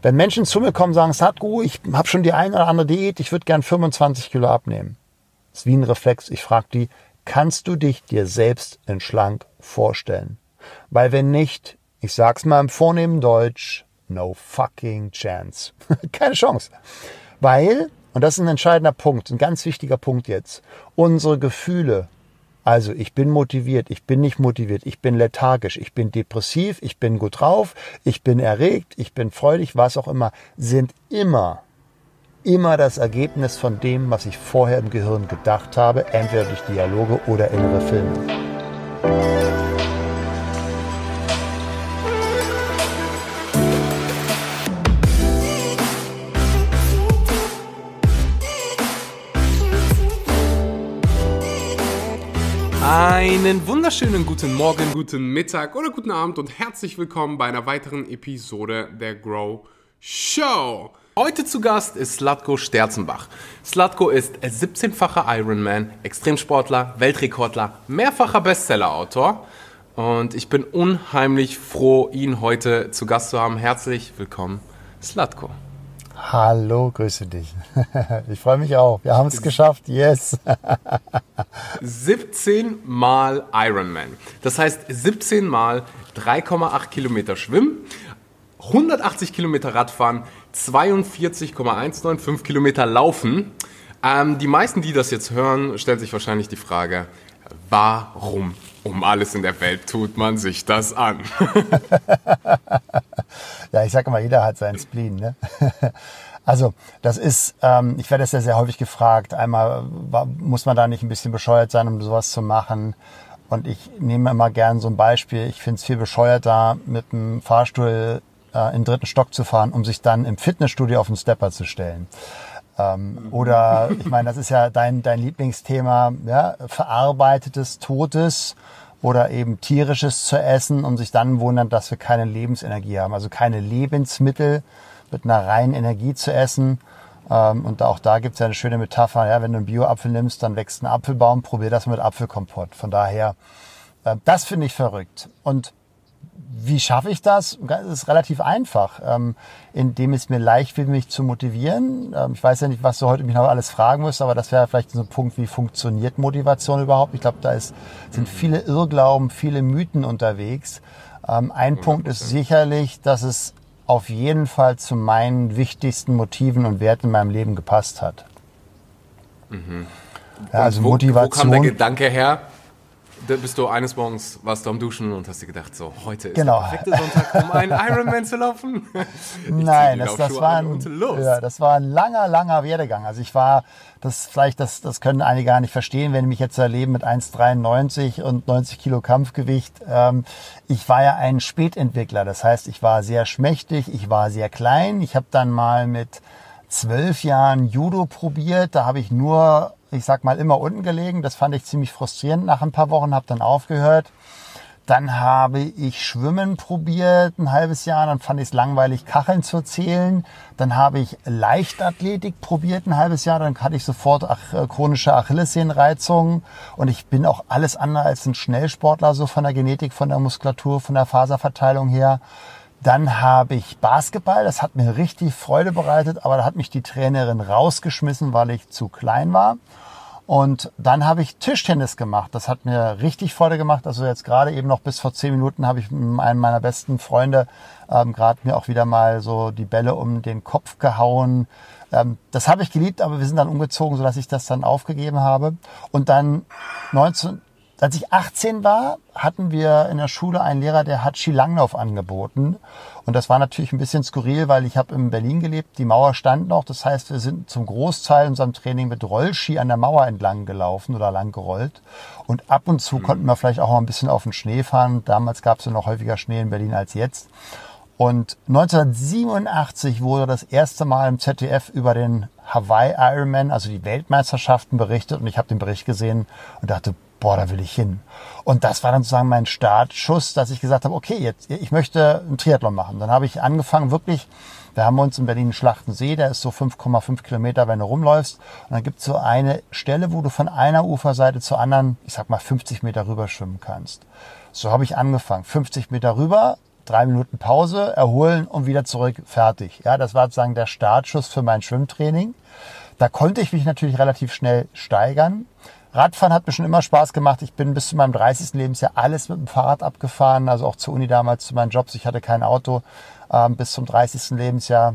Wenn Menschen zu mir kommen und sagen, Sadhguru, ich habe schon die eine oder andere Diät, ich würde gern 25 Kilo abnehmen. Das ist wie ein Reflex. Ich frage die, kannst du dich dir selbst in schlank vorstellen? Weil wenn nicht, ich sag's mal im vornehmen Deutsch, no fucking chance. Keine Chance. Weil, und das ist ein entscheidender Punkt, ein ganz wichtiger Punkt jetzt, unsere Gefühle, also ich bin motiviert, ich bin nicht motiviert, ich bin lethargisch, ich bin depressiv, ich bin gut drauf, ich bin erregt, ich bin freudig, was auch immer, sind immer, immer das Ergebnis von dem, was ich vorher im Gehirn gedacht habe, entweder durch Dialoge oder innere Filme. Einen wunderschönen guten Morgen, guten Mittag oder guten Abend und herzlich willkommen bei einer weiteren Episode der Grow Show. Heute zu Gast ist Slatko Sterzenbach. Slatko ist 17-facher Ironman, Extremsportler, Weltrekordler, mehrfacher Bestsellerautor. Und ich bin unheimlich froh, ihn heute zu Gast zu haben. Herzlich willkommen, Slatko. Hallo, grüße dich. Ich freue mich auch. Wir haben es geschafft. Yes. 17 mal Ironman. Das heißt 17 mal 3,8 Kilometer Schwimmen, 180 Kilometer Radfahren, 42,195 Kilometer Laufen. Ähm, die meisten, die das jetzt hören, stellen sich wahrscheinlich die Frage, warum um alles in der Welt tut man sich das an? ja, ich sage immer, jeder hat seinen Spleen. Ne? Also das ist, ähm, ich werde das ja sehr häufig gefragt. Einmal muss man da nicht ein bisschen bescheuert sein, um sowas zu machen. Und ich nehme immer gern so ein Beispiel. Ich finde es viel bescheuerter, mit dem Fahrstuhl äh, in den dritten Stock zu fahren, um sich dann im Fitnessstudio auf den Stepper zu stellen. Ähm, oder ich meine, das ist ja dein, dein Lieblingsthema, ja, verarbeitetes, totes oder eben tierisches zu essen und sich dann wundern, dass wir keine Lebensenergie haben, also keine Lebensmittel mit einer reinen Energie zu essen. Ähm, und auch da gibt es ja eine schöne Metapher, ja, wenn du einen Bio-Apfel nimmst, dann wächst ein Apfelbaum, probier das mit Apfelkompott. Von daher, äh, das finde ich verrückt. Und wie schaffe ich das? Das ist relativ einfach, ähm, indem es mir leicht wird, mich zu motivieren. Ähm, ich weiß ja nicht, was du heute mich noch alles fragen musst, aber das wäre vielleicht so ein Punkt, wie funktioniert Motivation überhaupt? Ich glaube, da ist, sind viele Irrglauben, viele Mythen unterwegs. Ähm, ein Punkt ist sicherlich, dass es auf jeden Fall zu meinen wichtigsten Motiven und Werten in meinem Leben gepasst hat. Mhm. Ja, also wo, Motivation. Wo kam der Gedanke her? Da bist du eines Morgens, warst du am Duschen und hast dir gedacht, so, heute ist genau. der perfekte Sonntag, um einen Ironman zu laufen? Nein, das, das, war ein, ja, das war ein langer, langer Werdegang. Also ich war, das vielleicht, das, das können einige gar nicht verstehen, wenn die mich jetzt erleben mit 1,93 und 90 Kilo Kampfgewicht. Ähm, ich war ja ein Spätentwickler, das heißt, ich war sehr schmächtig, ich war sehr klein. Ich habe dann mal mit zwölf Jahren Judo probiert. Da habe ich nur ich sag mal, immer unten gelegen. Das fand ich ziemlich frustrierend nach ein paar Wochen, habe dann aufgehört. Dann habe ich Schwimmen probiert, ein halbes Jahr. Dann fand ich es langweilig, Kacheln zu zählen. Dann habe ich Leichtathletik probiert, ein halbes Jahr. Dann hatte ich sofort äh, chronische Achillessehnenreizungen. Und ich bin auch alles andere als ein Schnellsportler, so von der Genetik, von der Muskulatur, von der Faserverteilung her. Dann habe ich Basketball, das hat mir richtig Freude bereitet, aber da hat mich die Trainerin rausgeschmissen, weil ich zu klein war. Und dann habe ich Tischtennis gemacht. Das hat mir richtig Freude gemacht. Also jetzt gerade eben noch bis vor zehn Minuten habe ich mit einem meiner besten Freunde ähm, gerade mir auch wieder mal so die Bälle um den Kopf gehauen. Ähm, das habe ich geliebt, aber wir sind dann umgezogen, sodass ich das dann aufgegeben habe. Und dann 19, als ich 18 war, hatten wir in der Schule einen Lehrer, der hat Skilanglauf angeboten. Und das war natürlich ein bisschen skurril, weil ich habe in Berlin gelebt, die Mauer stand noch. Das heißt, wir sind zum Großteil unserem Training mit Rollski an der Mauer entlang gelaufen oder lang gerollt. Und ab und zu mhm. konnten wir vielleicht auch mal ein bisschen auf den Schnee fahren. Damals gab es ja noch häufiger Schnee in Berlin als jetzt. Und 1987 wurde das erste Mal im ZDF über den Hawaii Ironman, also die Weltmeisterschaften berichtet. Und ich habe den Bericht gesehen und dachte, boah, da will ich hin. Und das war dann sozusagen mein Startschuss, dass ich gesagt habe, okay, jetzt, ich möchte einen Triathlon machen. Dann habe ich angefangen, wirklich, wir haben uns in Berlin Schlachtensee, der ist so 5,5 Kilometer, wenn du rumläufst. Und dann gibt es so eine Stelle, wo du von einer Uferseite zur anderen, ich sag mal, 50 Meter rüber schwimmen kannst. So habe ich angefangen. 50 Meter rüber, drei Minuten Pause, erholen und wieder zurück, fertig. Ja, das war sozusagen der Startschuss für mein Schwimmtraining. Da konnte ich mich natürlich relativ schnell steigern. Radfahren hat mir schon immer Spaß gemacht. Ich bin bis zu meinem 30. Lebensjahr alles mit dem Fahrrad abgefahren, also auch zur Uni damals, zu meinen Jobs. Ich hatte kein Auto ähm, bis zum 30. Lebensjahr.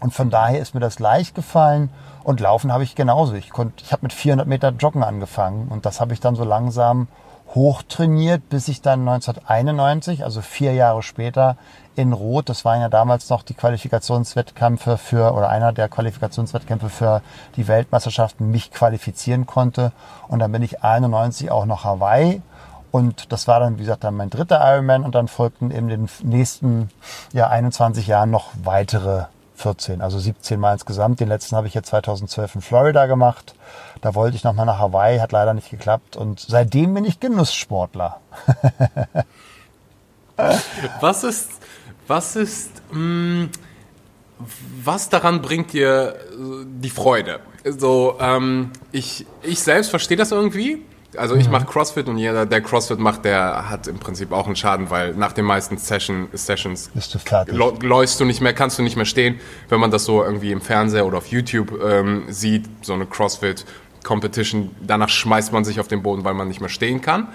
Und von daher ist mir das leicht gefallen. Und Laufen habe ich genauso. Ich, konnte, ich habe mit 400 Meter Joggen angefangen und das habe ich dann so langsam hochtrainiert, bis ich dann 1991, also vier Jahre später, in Rot, das waren ja damals noch die Qualifikationswettkämpfe für, oder einer der Qualifikationswettkämpfe für die Weltmeisterschaften, mich qualifizieren konnte. Und dann bin ich 91 auch noch Hawaii. Und das war dann, wie gesagt, dann mein dritter Ironman und dann folgten eben den nächsten ja, 21 Jahren noch weitere 14, also 17 Mal insgesamt. Den letzten habe ich jetzt 2012 in Florida gemacht. Da wollte ich nochmal nach Hawaii, hat leider nicht geklappt. Und seitdem bin ich Genusssportler. was ist, was ist, mh, mm, was daran bringt dir äh, die Freude? So, ähm, ich, ich selbst verstehe das irgendwie. Also ich mhm. mache CrossFit und jeder, der CrossFit macht, der hat im Prinzip auch einen Schaden, weil nach den meisten Session, Sessions du läufst du nicht mehr, kannst du nicht mehr stehen. Wenn man das so irgendwie im Fernseher oder auf YouTube ähm, sieht, so eine CrossFit Competition, danach schmeißt man sich auf den Boden, weil man nicht mehr stehen kann.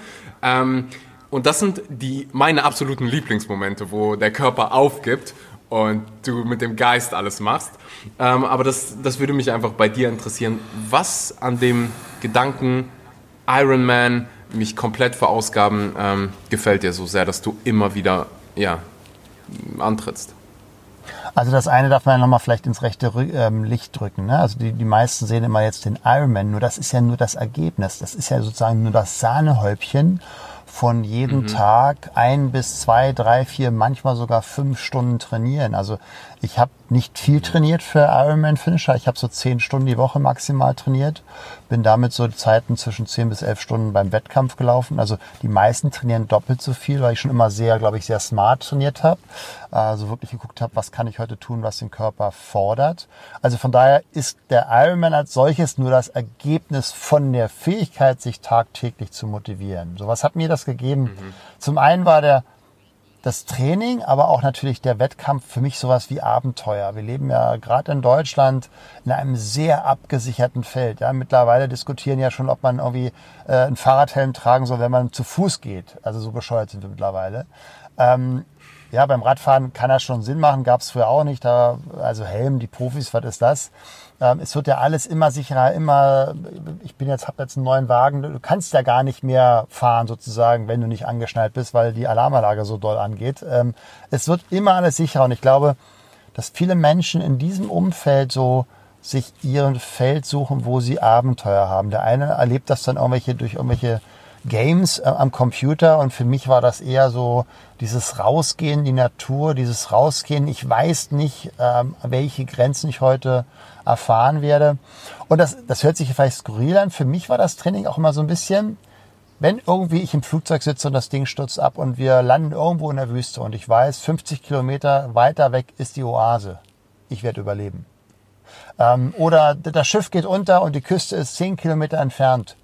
Ähm, und das sind die meine absoluten Lieblingsmomente, wo der Körper aufgibt und du mit dem Geist alles machst. Ähm, aber das, das würde mich einfach bei dir interessieren. Was an dem Gedanken Iron Man, mich komplett verausgaben, ähm, gefällt dir so sehr, dass du immer wieder ja, antrittst? Also das eine darf man ja nochmal vielleicht ins rechte ähm, Licht drücken. Ne? Also die, die meisten sehen immer jetzt den Ironman, nur das ist ja nur das Ergebnis. Das ist ja sozusagen nur das Sahnehäubchen von jedem mhm. Tag ein bis zwei, drei, vier, manchmal sogar fünf Stunden trainieren. Also ich habe nicht viel trainiert für Ironman Finisher. Ich habe so zehn Stunden die Woche maximal trainiert. Bin damit so Zeiten zwischen zehn bis elf Stunden beim Wettkampf gelaufen. Also die meisten trainieren doppelt so viel, weil ich schon immer sehr, glaube ich, sehr smart trainiert habe. Also wirklich geguckt habe, was kann ich heute tun, was den Körper fordert. Also von daher ist der Ironman als solches nur das Ergebnis von der Fähigkeit, sich tagtäglich zu motivieren. So was hat mir das gegeben? Mhm. Zum einen war der das Training, aber auch natürlich der Wettkampf für mich sowas wie Abenteuer. Wir leben ja gerade in Deutschland in einem sehr abgesicherten Feld. Ja, mittlerweile diskutieren ja schon, ob man irgendwie äh, einen Fahrradhelm tragen soll, wenn man zu Fuß geht. Also so bescheuert sind wir mittlerweile. Ähm, ja, beim Radfahren kann das schon Sinn machen, gab es früher auch nicht. Da, also Helm, die Profis, was ist das? Ähm, es wird ja alles immer sicherer, immer, ich bin jetzt, habe jetzt einen neuen Wagen, du kannst ja gar nicht mehr fahren sozusagen, wenn du nicht angeschnallt bist, weil die Alarmanlage so doll angeht. Ähm, es wird immer alles sicherer und ich glaube, dass viele Menschen in diesem Umfeld so sich ihren Feld suchen, wo sie Abenteuer haben. Der eine erlebt das dann irgendwelche durch irgendwelche Games äh, am Computer und für mich war das eher so dieses Rausgehen in die Natur, dieses Rausgehen. Ich weiß nicht, ähm, welche Grenzen ich heute erfahren werde. Und das, das hört sich vielleicht skurril an. Für mich war das Training auch immer so ein bisschen, wenn irgendwie ich im Flugzeug sitze und das Ding stürzt ab und wir landen irgendwo in der Wüste und ich weiß, 50 Kilometer weiter weg ist die Oase. Ich werde überleben. Ähm, oder das Schiff geht unter und die Küste ist 10 Kilometer entfernt.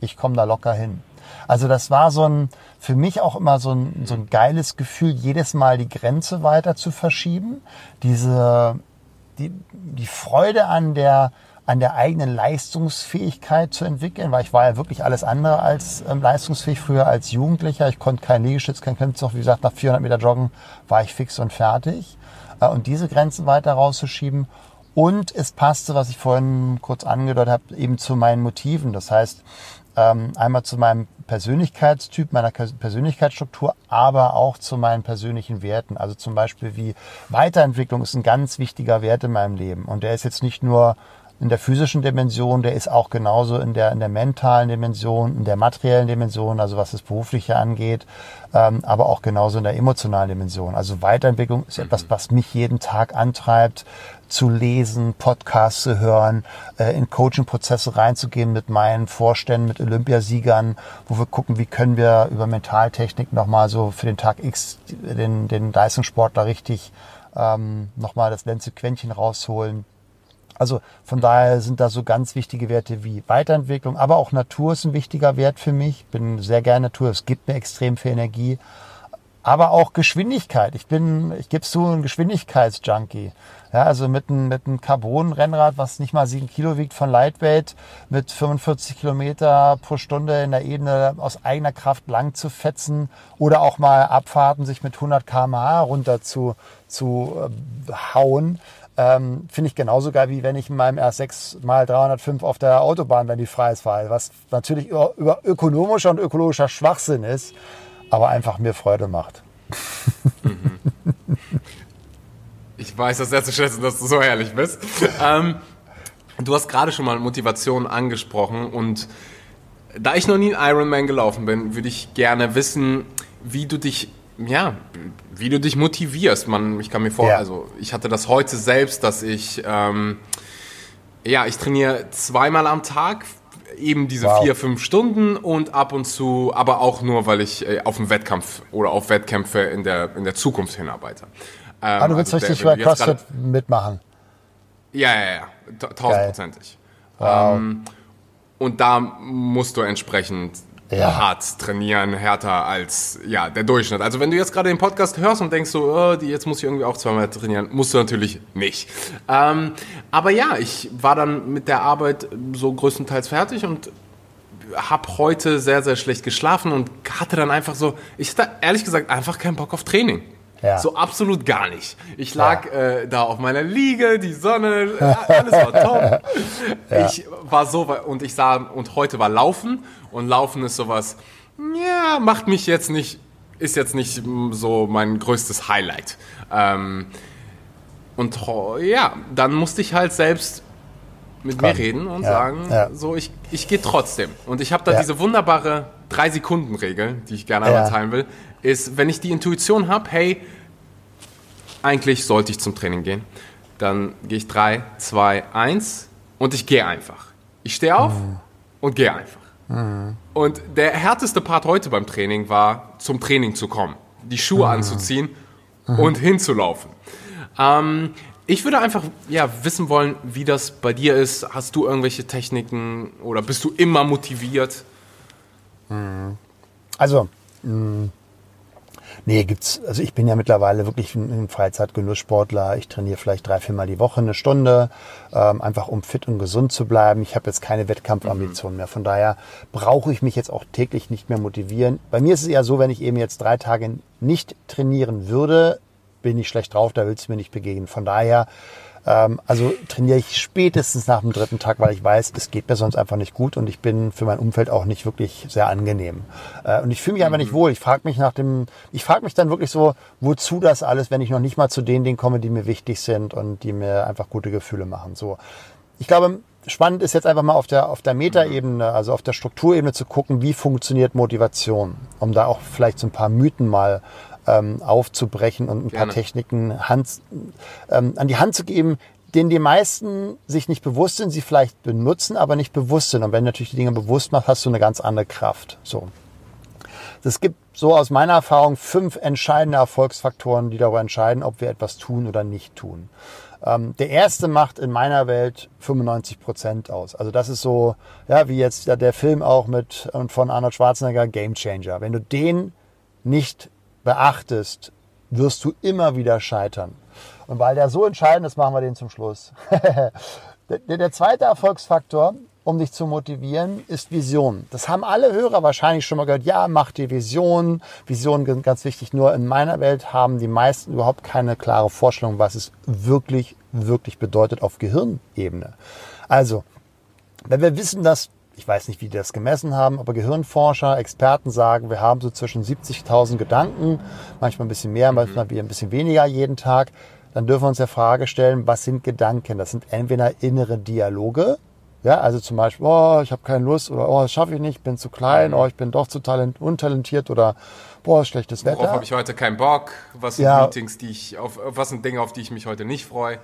Ich komme da locker hin. Also das war so ein, für mich auch immer so ein, so ein geiles Gefühl, jedes Mal die Grenze weiter zu verschieben. Diese, die, die Freude an der, an der eigenen Leistungsfähigkeit zu entwickeln, weil ich war ja wirklich alles andere als ähm, leistungsfähig früher als Jugendlicher. Ich konnte kein Liegestütz, kein Klimmzug. Wie gesagt, nach 400 Meter Joggen war ich fix und fertig. Äh, und diese Grenzen weiter rauszuschieben. Und es passte, was ich vorhin kurz angedeutet habe, eben zu meinen Motiven. Das heißt, ähm, einmal zu meinem Persönlichkeitstyp, meiner Persönlichkeitsstruktur, aber auch zu meinen persönlichen Werten. Also zum Beispiel wie Weiterentwicklung ist ein ganz wichtiger Wert in meinem Leben. Und der ist jetzt nicht nur in der physischen Dimension, der ist auch genauso in der, in der mentalen Dimension, in der materiellen Dimension, also was das Berufliche angeht, ähm, aber auch genauso in der emotionalen Dimension. Also Weiterentwicklung ist etwas, mhm. was mich jeden Tag antreibt, zu lesen, Podcasts zu hören, äh, in Coaching-Prozesse reinzugehen mit meinen Vorständen, mit Olympiasiegern, wo wir gucken, wie können wir über Mentaltechnik nochmal so für den Tag X den, den Leistungssportler richtig ähm, nochmal das letzte Quäntchen rausholen. Also von daher sind da so ganz wichtige Werte wie Weiterentwicklung, aber auch Natur ist ein wichtiger Wert für mich. Bin sehr gerne Natur, es gibt mir extrem viel Energie. Aber auch Geschwindigkeit. Ich bin, ich gebe zu, ein Geschwindigkeitsjunkie. Ja, also mit einem, mit einem Carbon-Rennrad, was nicht mal sieben Kilo wiegt von Lightweight, mit 45 Kilometer pro Stunde in der Ebene aus eigener Kraft lang zu fetzen oder auch mal Abfahrten sich mit 100 km/h runter zu, zu äh, hauen. Ähm, Finde ich genauso geil, wie wenn ich in meinem R6 mal 305 auf der Autobahn, wenn die frei ist, fahre. Was natürlich über, über ökonomischer und ökologischer Schwachsinn ist, aber einfach mir Freude macht. Mhm. Ich weiß das sehr zu schätzen, dass du so ehrlich bist. ähm, du hast gerade schon mal Motivation angesprochen und da ich noch nie einen Ironman gelaufen bin, würde ich gerne wissen, wie du dich ja, wie du dich motivierst. Man, ich kann mir vor, ja. also ich hatte das heute selbst, dass ich ähm, ja, ich trainiere zweimal am Tag, eben diese wow. vier, fünf Stunden und ab und zu, aber auch nur, weil ich äh, auf einen Wettkampf oder auf Wettkämpfe in der, in der Zukunft hinarbeite. Ähm, ah, du willst also richtig bei CrossFit mitmachen? Ja, ja, ja, tausendprozentig. Wow. Ähm, und da musst du entsprechend ja. hart trainieren, härter als ja, der Durchschnitt. Also wenn du jetzt gerade den Podcast hörst und denkst so, oh, jetzt muss ich irgendwie auch zweimal trainieren, musst du natürlich nicht. Ähm, aber ja, ich war dann mit der Arbeit so größtenteils fertig und habe heute sehr, sehr schlecht geschlafen und hatte dann einfach so, ich hatte ehrlich gesagt einfach keinen Bock auf Training. Ja. So absolut gar nicht. Ich lag ja. äh, da auf meiner Liege, die Sonne, alles war top. Ja. Ich war so und ich sah und heute war Laufen und Laufen ist sowas, ja, macht mich jetzt nicht, ist jetzt nicht so mein größtes Highlight. Ähm, und ja, dann musste ich halt selbst mit Komm. mir reden und sagen, so ich, ich gehe trotzdem. Und ich habe da diese wunderbare 3-Sekunden-Regel, die ich gerne einmal teilen will ist, wenn ich die Intuition habe, hey, eigentlich sollte ich zum Training gehen, dann gehe ich 3, 2, 1 und ich gehe einfach. Ich stehe auf mhm. und gehe einfach. Mhm. Und der härteste Part heute beim Training war, zum Training zu kommen, die Schuhe mhm. anzuziehen und hinzulaufen. Ähm, ich würde einfach ja, wissen wollen, wie das bei dir ist. Hast du irgendwelche Techniken oder bist du immer motiviert? Mhm. Also, mh, Nee, gibt's, also ich bin ja mittlerweile wirklich ein, Freizeitgenusssportler. Ich trainiere vielleicht drei, viermal die Woche eine Stunde, ähm, einfach um fit und gesund zu bleiben. Ich habe jetzt keine Wettkampfambitionen mhm. mehr. Von daher brauche ich mich jetzt auch täglich nicht mehr motivieren. Bei mir ist es eher so, wenn ich eben jetzt drei Tage nicht trainieren würde, bin ich schlecht drauf, da willst du mir nicht begegnen. Von daher also trainiere ich spätestens nach dem dritten Tag, weil ich weiß, es geht mir sonst einfach nicht gut und ich bin für mein Umfeld auch nicht wirklich sehr angenehm. Äh, und ich fühle mich einfach nicht mhm. wohl. Ich frage mich nach dem, ich frage mich dann wirklich so, wozu das alles, wenn ich noch nicht mal zu den Dingen komme, die mir wichtig sind und die mir einfach gute Gefühle machen. So. Ich glaube, spannend ist jetzt einfach mal auf der, auf der Metaebene, also auf der Strukturebene zu gucken, wie funktioniert Motivation, um da auch vielleicht so ein paar Mythen mal ähm, aufzubrechen und ein Gerne. paar Techniken Hand, ähm, an die Hand zu geben, denen die meisten sich nicht bewusst sind, sie vielleicht benutzen, aber nicht bewusst sind. Und wenn du natürlich die Dinge bewusst machst, hast du eine ganz andere Kraft. So. Es gibt so aus meiner Erfahrung fünf entscheidende Erfolgsfaktoren, die darüber entscheiden, ob wir etwas tun oder nicht tun. Ähm, der erste macht in meiner Welt 95 Prozent aus. Also das ist so, ja, wie jetzt der Film auch mit und von Arnold Schwarzenegger, Game Changer. Wenn du den nicht beachtest, wirst du immer wieder scheitern. Und weil der so entscheidend ist, machen wir den zum Schluss. der, zweite Erfolgsfaktor, um dich zu motivieren, ist Vision. Das haben alle Hörer wahrscheinlich schon mal gehört. Ja, mach dir Vision. Vision sind ganz wichtig. Nur in meiner Welt haben die meisten überhaupt keine klare Vorstellung, was es wirklich, wirklich bedeutet auf Gehirnebene. Also, wenn wir wissen, dass ich weiß nicht, wie die das gemessen haben, aber Gehirnforscher, Experten sagen, wir haben so zwischen 70.000 Gedanken, manchmal ein bisschen mehr, mhm. manchmal ein bisschen weniger jeden Tag. Dann dürfen wir uns der Frage stellen, was sind Gedanken? Das sind entweder innere Dialoge, ja, also zum Beispiel, oh, ich habe keine Lust oder oh, das schaffe ich nicht, bin zu klein, mhm. oh, ich bin doch zu talent untalentiert oder boah, schlechtes Wetter. Worauf habe ich heute keinen Bock? Was sind ja. Meetings, die ich auf was sind Dinge, auf die ich mich heute nicht freue?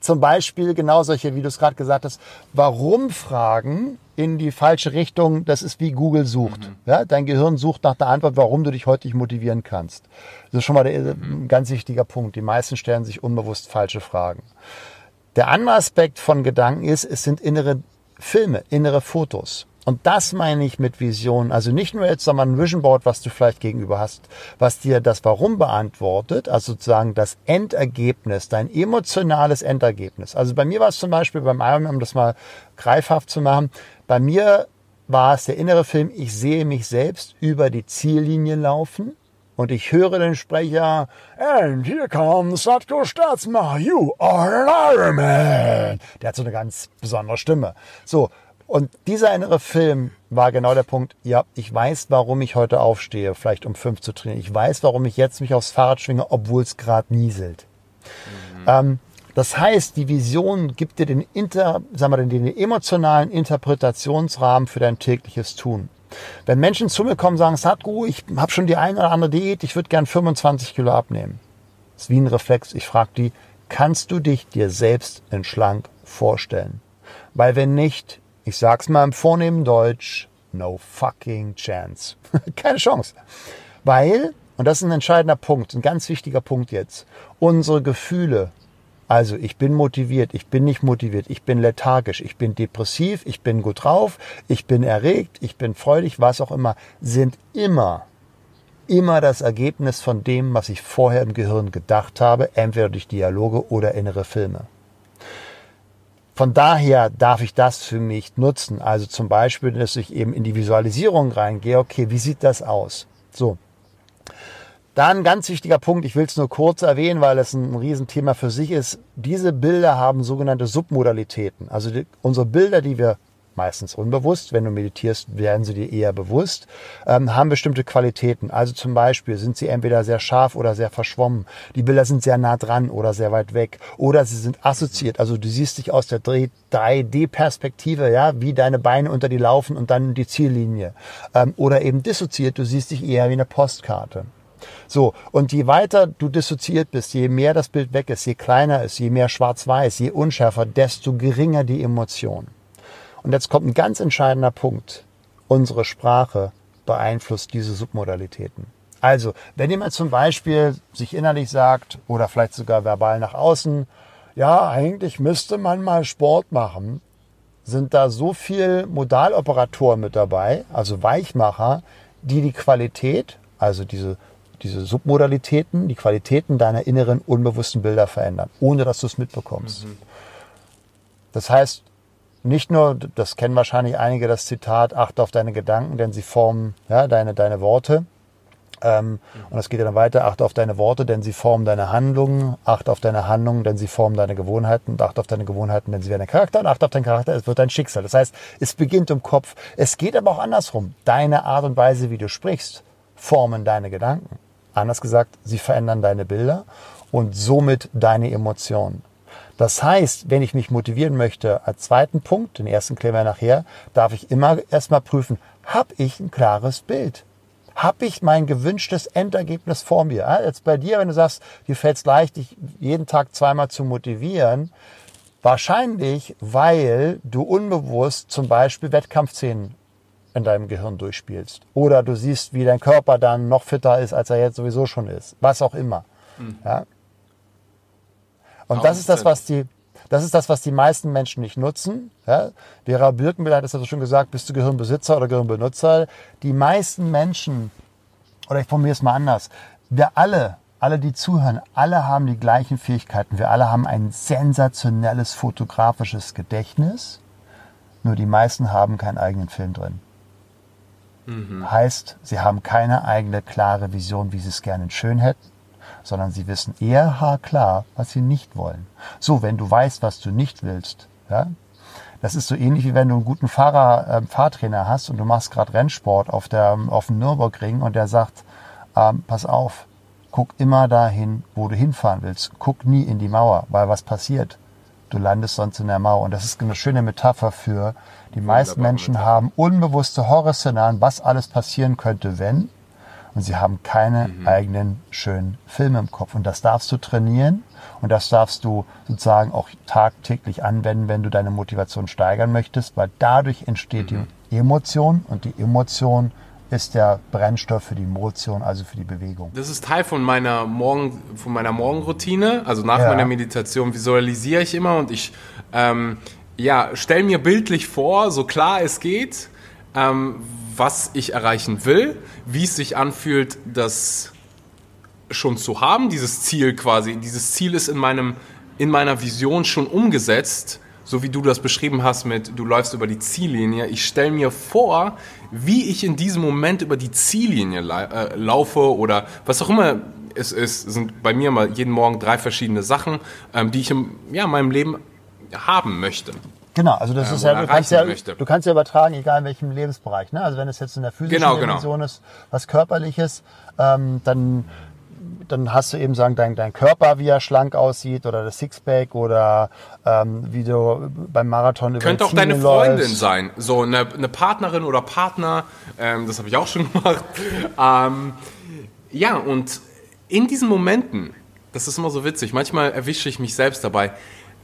Zum Beispiel genau solche, wie du es gerade gesagt hast, warum Fragen in die falsche Richtung, das ist wie Google sucht. Mhm. Ja, dein Gehirn sucht nach der Antwort, warum du dich heute nicht motivieren kannst. Das ist schon mal der, mhm. ein ganz wichtiger Punkt. Die meisten stellen sich unbewusst falsche Fragen. Der andere Aspekt von Gedanken ist, es sind innere Filme, innere Fotos. Und das meine ich mit Vision. Also nicht nur jetzt mal ein Vision Board, was du vielleicht gegenüber hast, was dir das Warum beantwortet, also sozusagen das Endergebnis, dein emotionales Endergebnis. Also bei mir war es zum Beispiel beim Ironman, um das mal greifhaft zu machen, bei mir war es der innere Film, ich sehe mich selbst über die Ziellinie laufen und ich höre den Sprecher, and here comes Satko Staatsmacher, you are an Iron Man. Der hat so eine ganz besondere Stimme. So, und dieser innere Film war genau der Punkt, ja, ich weiß, warum ich heute aufstehe, vielleicht um fünf zu trainieren. Ich weiß, warum ich jetzt mich aufs Fahrrad schwinge, obwohl es gerade nieselt. Mhm. Ähm, das heißt, die Vision gibt dir den, inter, sagen wir, den emotionalen Interpretationsrahmen für dein tägliches Tun. Wenn Menschen zu mir kommen und sagen, Sadhguru, ich habe schon die eine oder andere Diät, ich würde gern 25 Kilo abnehmen. Das ist wie ein Reflex. Ich frage die, kannst du dich dir selbst in schlank vorstellen? Weil wenn nicht, ich sag's mal im vornehmen Deutsch, no fucking chance. Keine Chance. Weil, und das ist ein entscheidender Punkt, ein ganz wichtiger Punkt jetzt, unsere Gefühle also ich bin motiviert, ich bin nicht motiviert, ich bin lethargisch, ich bin depressiv, ich bin gut drauf, ich bin erregt, ich bin freudig, was auch immer, sind immer, immer das Ergebnis von dem, was ich vorher im Gehirn gedacht habe, entweder durch Dialoge oder innere Filme. Von daher darf ich das für mich nutzen. Also zum Beispiel, dass ich eben in die Visualisierung reingehe. Okay, wie sieht das aus? So, dann ein ganz wichtiger Punkt, ich will es nur kurz erwähnen, weil es ein Riesenthema für sich ist. Diese Bilder haben sogenannte Submodalitäten. Also die, unsere Bilder, die wir meistens unbewusst, wenn du meditierst, werden sie dir eher bewusst, ähm, haben bestimmte Qualitäten. Also zum Beispiel sind sie entweder sehr scharf oder sehr verschwommen. Die Bilder sind sehr nah dran oder sehr weit weg. Oder sie sind assoziiert. Also du siehst dich aus der 3D-Perspektive, ja, wie deine Beine unter die laufen und dann die Ziellinie. Ähm, oder eben dissoziiert, du siehst dich eher wie eine Postkarte. So, und je weiter du dissoziiert bist, je mehr das Bild weg ist, je kleiner ist, je mehr schwarz-weiß, je unschärfer, desto geringer die Emotion. Und jetzt kommt ein ganz entscheidender Punkt. Unsere Sprache beeinflusst diese Submodalitäten. Also, wenn jemand zum Beispiel sich innerlich sagt oder vielleicht sogar verbal nach außen, ja, eigentlich müsste man mal Sport machen, sind da so viel Modaloperatoren mit dabei, also Weichmacher, die die Qualität, also diese diese Submodalitäten, die Qualitäten deiner inneren unbewussten Bilder verändern, ohne dass du es mitbekommst. Mhm. Das heißt, nicht nur, das kennen wahrscheinlich einige, das Zitat, achte auf deine Gedanken, denn sie formen ja, deine, deine Worte. Ähm, mhm. Und es geht ja dann weiter, achte auf deine Worte, denn sie formen deine Handlungen, achte auf deine Handlungen, denn sie formen deine Gewohnheiten, und achte auf deine Gewohnheiten, denn sie werden dein Charakter, und achte auf deinen Charakter, es wird dein Schicksal. Das heißt, es beginnt im Kopf. Es geht aber auch andersrum. Deine Art und Weise, wie du sprichst, formen deine Gedanken. Anders gesagt, sie verändern deine Bilder und somit deine Emotionen. Das heißt, wenn ich mich motivieren möchte, als zweiten Punkt, den ersten klären wir nachher, darf ich immer erstmal prüfen, habe ich ein klares Bild? Habe ich mein gewünschtes Endergebnis vor mir? Jetzt bei dir, wenn du sagst, dir fällt es leicht, dich jeden Tag zweimal zu motivieren, wahrscheinlich, weil du unbewusst zum Beispiel Wettkampfszenen in deinem Gehirn durchspielst. Oder du siehst, wie dein Körper dann noch fitter ist, als er jetzt sowieso schon ist. Was auch immer. Mhm. Ja? Und das ist das, was die, das ist das, was die meisten Menschen nicht nutzen. Ja? Vera Birkenbill hat es ja schon gesagt, bist du Gehirnbesitzer oder Gehirnbenutzer? Die meisten Menschen, oder ich formuliere es mal anders, wir alle, alle, die zuhören, alle haben die gleichen Fähigkeiten. Wir alle haben ein sensationelles fotografisches Gedächtnis. Nur die meisten haben keinen eigenen Film drin. Mhm. Heißt, sie haben keine eigene klare Vision, wie sie es gerne schön hätten, sondern sie wissen eher haarklar, was sie nicht wollen. So, wenn du weißt, was du nicht willst, ja, das ist so ähnlich wie wenn du einen guten Fahrer, äh, Fahrtrainer hast und du machst gerade Rennsport auf, der, auf dem Nürburgring und der sagt, ähm, pass auf, guck immer dahin, wo du hinfahren willst. Guck nie in die Mauer, weil was passiert? Du landest sonst in der Mauer. Und das ist eine schöne Metapher für, die meisten Menschen haben unbewusste Horrorszenarien, was alles passieren könnte, wenn. Und sie haben keine mhm. eigenen schönen Filme im Kopf. Und das darfst du trainieren und das darfst du sozusagen auch tagtäglich anwenden, wenn du deine Motivation steigern möchtest, weil dadurch entsteht mhm. die Emotion und die Emotion ist der Brennstoff für die Motion, also für die Bewegung. Das ist Teil von meiner, Morgen, von meiner Morgenroutine. Also nach ja. meiner Meditation visualisiere ich immer und ich ähm, ja, stell mir bildlich vor, so klar es geht, ähm, was ich erreichen will, wie es sich anfühlt, das schon zu haben, dieses Ziel quasi. Dieses Ziel ist in, meinem, in meiner Vision schon umgesetzt, so wie du das beschrieben hast mit, du läufst über die Ziellinie. Ich stelle mir vor, wie ich in diesem Moment über die Ziellinie äh, laufe oder was auch immer es ist, sind bei mir mal jeden Morgen drei verschiedene Sachen, ähm, die ich in ja, meinem Leben haben möchte. Genau, also das äh, ist ja du, kannst ja, du kannst ja übertragen, egal in welchem Lebensbereich. Ne? Also wenn es jetzt in der physischen genau, genau. Dimension genau. ist, was körperliches, ähm, dann dann hast du eben sagen, dein, dein Körper, wie er schlank aussieht oder das Sixpack oder ähm, wie du beim Marathon über Könnte auch deine Freundin läufst. sein, so eine, eine Partnerin oder Partner, ähm, das habe ich auch schon gemacht. Ähm, ja, und in diesen Momenten, das ist immer so witzig, manchmal erwische ich mich selbst dabei,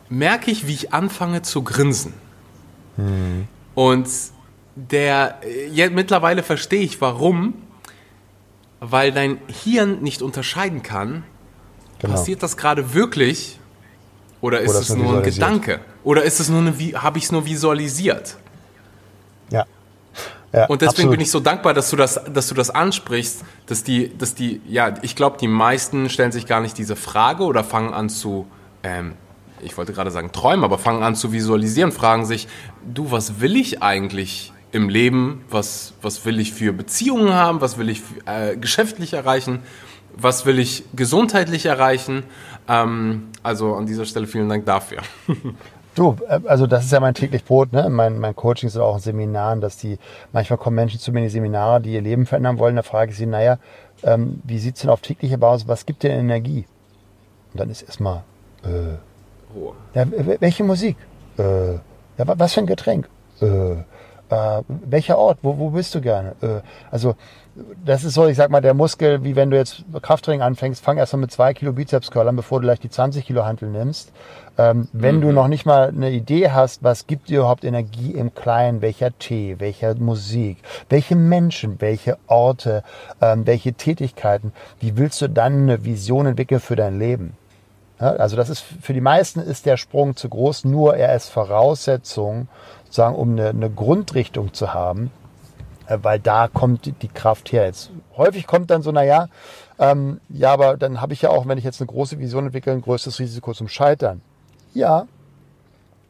merke ich, wie ich anfange zu grinsen. Hm. Und der, ja, mittlerweile verstehe ich, warum, weil dein Hirn nicht unterscheiden kann, genau. passiert das gerade wirklich oder ist oder es nur ein Gedanke? Oder ist es nur eine, habe ich es nur visualisiert? Ja. ja und deswegen absolut. bin ich so dankbar, dass du das, dass du das ansprichst, dass die, dass die, ja, ich glaube, die meisten stellen sich gar nicht diese Frage oder fangen an zu, ähm, ich wollte gerade sagen träumen, aber fangen an zu visualisieren, fragen sich, du, was will ich eigentlich im Leben, was, was will ich für Beziehungen haben, was will ich äh, geschäftlich erreichen, was will ich gesundheitlich erreichen. Ähm, also an dieser Stelle vielen Dank dafür. Du, äh, also das ist ja mein täglich Brot, ne? Mein, mein Coaching ist auch in Seminaren, dass die, manchmal kommen Menschen zu mir in die Seminare, die ihr Leben verändern wollen, da frage ich sie, naja, ähm, wie sieht es denn auf täglicher Basis, was gibt dir Energie? Und dann ist erstmal, äh, oh. ja, welche Musik? Äh, ja, was für ein Getränk? Äh, äh, welcher Ort? Wo, wo bist du gerne? Äh, also das ist so, ich sag mal, der Muskel, wie wenn du jetzt Krafttraining anfängst, fang erst mal mit zwei Kilo Bizeps-Curlern, bevor du gleich die 20 Kilo Hantel nimmst. Ähm, wenn mhm. du noch nicht mal eine Idee hast, was gibt dir überhaupt Energie im Kleinen, welcher Tee, welcher Musik, welche Menschen, welche Orte, ähm, welche Tätigkeiten, wie willst du dann eine Vision entwickeln für dein Leben? Ja, also das ist für die meisten ist der Sprung zu groß, nur er ist Voraussetzung, sagen, um eine, eine Grundrichtung zu haben, äh, weil da kommt die Kraft her. Jetzt häufig kommt dann so, naja, ähm, ja, aber dann habe ich ja auch, wenn ich jetzt eine große Vision entwickle, ein größtes Risiko zum Scheitern. Ja,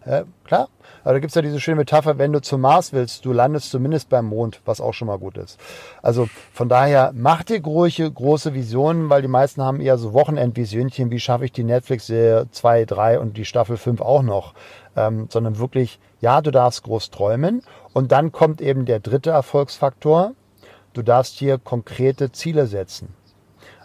äh, klar. Aber da gibt es ja diese schöne Metapher, wenn du zum Mars willst, du landest zumindest beim Mond, was auch schon mal gut ist. Also von daher, mach dir große, große Visionen, weil die meisten haben eher so Wochenendvisionchen, wie schaffe ich die Netflix-Serie 2, 3 und die Staffel 5 auch noch. Ähm, sondern wirklich, ja, du darfst groß träumen. Und dann kommt eben der dritte Erfolgsfaktor. Du darfst hier konkrete Ziele setzen.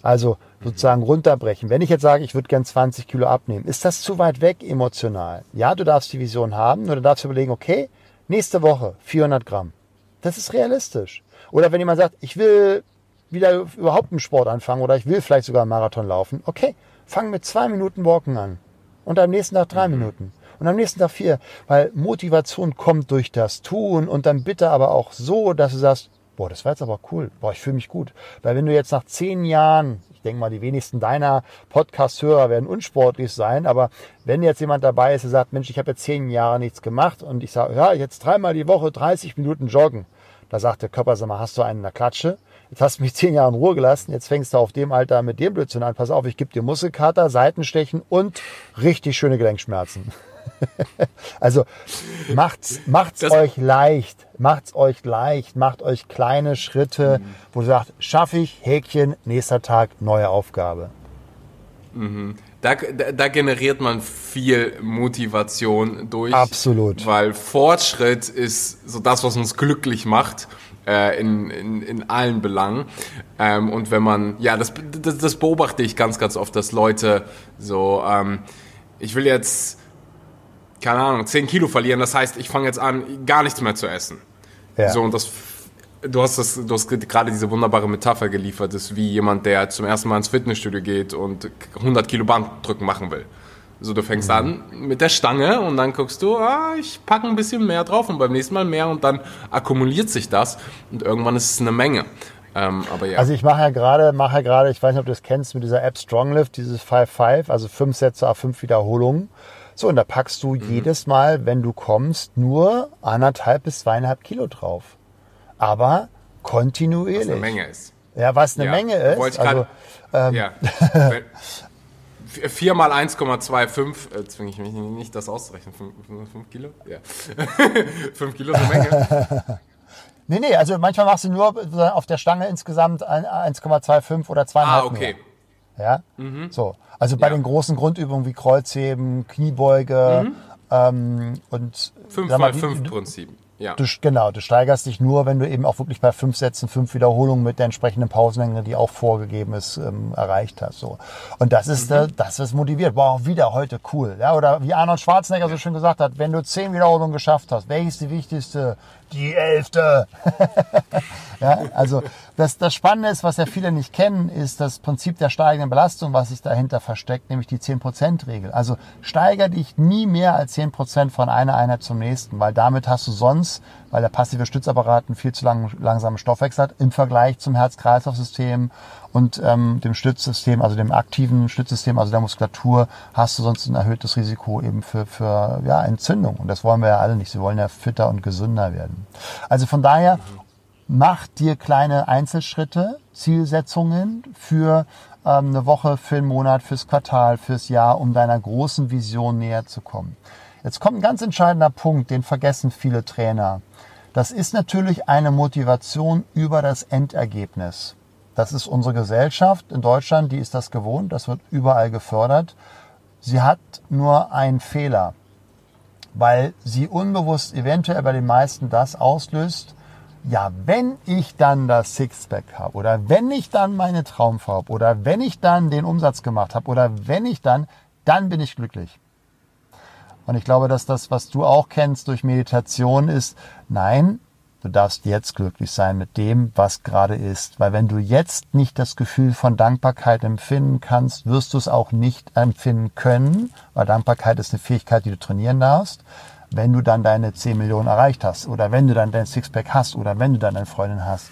Also sozusagen runterbrechen. Wenn ich jetzt sage, ich würde gern 20 Kilo abnehmen, ist das zu weit weg emotional? Ja, du darfst die Vision haben, nur du darfst überlegen, okay, nächste Woche 400 Gramm. Das ist realistisch. Oder wenn jemand sagt, ich will wieder überhaupt einen Sport anfangen oder ich will vielleicht sogar einen Marathon laufen, okay, fang mit zwei Minuten Walken an und am nächsten Tag drei mhm. Minuten und am nächsten Tag vier, weil Motivation kommt durch das Tun und dann bitte aber auch so, dass du sagst, boah, das war jetzt aber cool, boah, ich fühle mich gut. Weil wenn du jetzt nach zehn Jahren ich denke mal, die wenigsten deiner Podcast-Hörer werden unsportlich sein, aber wenn jetzt jemand dabei ist, der sagt, Mensch, ich habe jetzt zehn Jahre nichts gemacht und ich sage, ja, jetzt dreimal die Woche 30 Minuten joggen, da sagt der Körper, sag mal, hast du einen in der Klatsche? Jetzt hast du mich zehn Jahre in Ruhe gelassen, jetzt fängst du auf dem Alter mit dem Blödsinn an. Pass auf, ich gebe dir Muskelkater, Seitenstechen und richtig schöne Gelenkschmerzen. Also macht's, macht's euch leicht, macht's euch leicht, macht euch kleine Schritte, mhm. wo ihr sagt, schaffe ich, Häkchen, nächster Tag, neue Aufgabe. Mhm. Da, da, da, generiert man viel Motivation durch. Absolut. Weil Fortschritt ist so das, was uns glücklich macht. Äh, in, in, in allen Belangen. Ähm, und wenn man, ja, das, das, das, beobachte ich ganz, ganz oft, dass Leute so, ähm, ich will jetzt keine Ahnung, 10 Kilo verlieren. Das heißt, ich fange jetzt an, gar nichts mehr zu essen. Ja. So, und das, du hast, das, du hast gerade diese wunderbare Metapher geliefert, das ist wie jemand, der zum ersten Mal ins Fitnessstudio geht und 100 Kilo Bankdrücken machen will. So, du fängst mhm. an mit der Stange und dann guckst du, ah, ich packe ein bisschen mehr drauf und beim nächsten Mal mehr und dann akkumuliert sich das und irgendwann ist es eine Menge. Ähm, aber ja. Also ich mache ja gerade, mache ja gerade, ich weiß nicht, ob du das kennst, mit dieser App Stronglift, dieses 5-5, also fünf Sätze auf fünf Wiederholungen. So, und da packst du mhm. jedes Mal, wenn du kommst, nur anderthalb bis zweieinhalb Kilo drauf. aber kontinuierlich. Was eine Menge ist. Ja, was eine ja. Menge ist. Also, ähm, ja. 4 mal 1,25, äh, zwinge ich mich nicht, das auszurechnen. 5, Kilo? Ja. 5 Kilo ist eine Menge. nee, nee, also manchmal machst du nur auf der Stange insgesamt 1,25 oder 2,5 Ah, okay. Mehr. Ja, mhm. so. Also bei ja. den großen Grundübungen wie Kreuzheben, Kniebeuge mhm. ähm, und 5 mal 5 Prinzip. Ja. Du, genau, du steigerst dich nur, wenn du eben auch wirklich bei fünf Sätzen, fünf Wiederholungen mit der entsprechenden Pausenlänge, die auch vorgegeben ist, ähm, erreicht hast. So. Und das ist, mhm. äh, das ist motiviert. Wow, wieder heute cool. Ja, oder wie Arnold Schwarzenegger so schön gesagt hat, wenn du zehn Wiederholungen geschafft hast, welche ist die wichtigste? Die elfte. ja, also das, das Spannende ist, was ja viele nicht kennen, ist das Prinzip der steigenden Belastung, was sich dahinter versteckt, nämlich die 10%-Regel. Also steiger dich nie mehr als 10% von einer Einheit zum nächsten, weil damit hast du sonst, weil der passive Stützapparat einen viel zu lang, langsamen Stoffwechsel hat, im Vergleich zum Herz-Kreislauf-System und ähm, dem Stützsystem, also dem aktiven Stützsystem, also der Muskulatur, hast du sonst ein erhöhtes Risiko eben für, für ja, Entzündung. Und das wollen wir ja alle nicht. Sie wollen ja fitter und gesünder werden. Also von daher, mach dir kleine Einzelschritte, Zielsetzungen für ähm, eine Woche, für einen Monat, fürs Quartal, fürs Jahr, um deiner großen Vision näher zu kommen. Jetzt kommt ein ganz entscheidender Punkt, den vergessen viele Trainer. Das ist natürlich eine Motivation über das Endergebnis. Das ist unsere Gesellschaft in Deutschland, die ist das gewohnt, das wird überall gefördert. Sie hat nur einen Fehler, weil sie unbewusst eventuell bei den meisten das auslöst, ja, wenn ich dann das Sixpack habe oder wenn ich dann meine Traumfarbe oder wenn ich dann den Umsatz gemacht habe oder wenn ich dann, dann bin ich glücklich. Und ich glaube, dass das, was du auch kennst durch Meditation ist, nein, du darfst jetzt glücklich sein mit dem, was gerade ist. Weil wenn du jetzt nicht das Gefühl von Dankbarkeit empfinden kannst, wirst du es auch nicht empfinden können, weil Dankbarkeit ist eine Fähigkeit, die du trainieren darfst wenn du dann deine 10 Millionen erreicht hast oder wenn du dann dein Sixpack hast oder wenn du dann eine Freundin hast.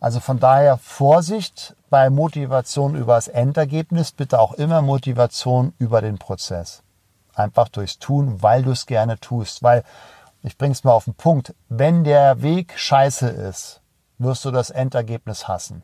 Also von daher Vorsicht bei Motivation über das Endergebnis, bitte auch immer Motivation über den Prozess. Einfach durchs Tun, weil du es gerne tust. Weil, ich bring's mal auf den Punkt, wenn der Weg scheiße ist, wirst du das Endergebnis hassen.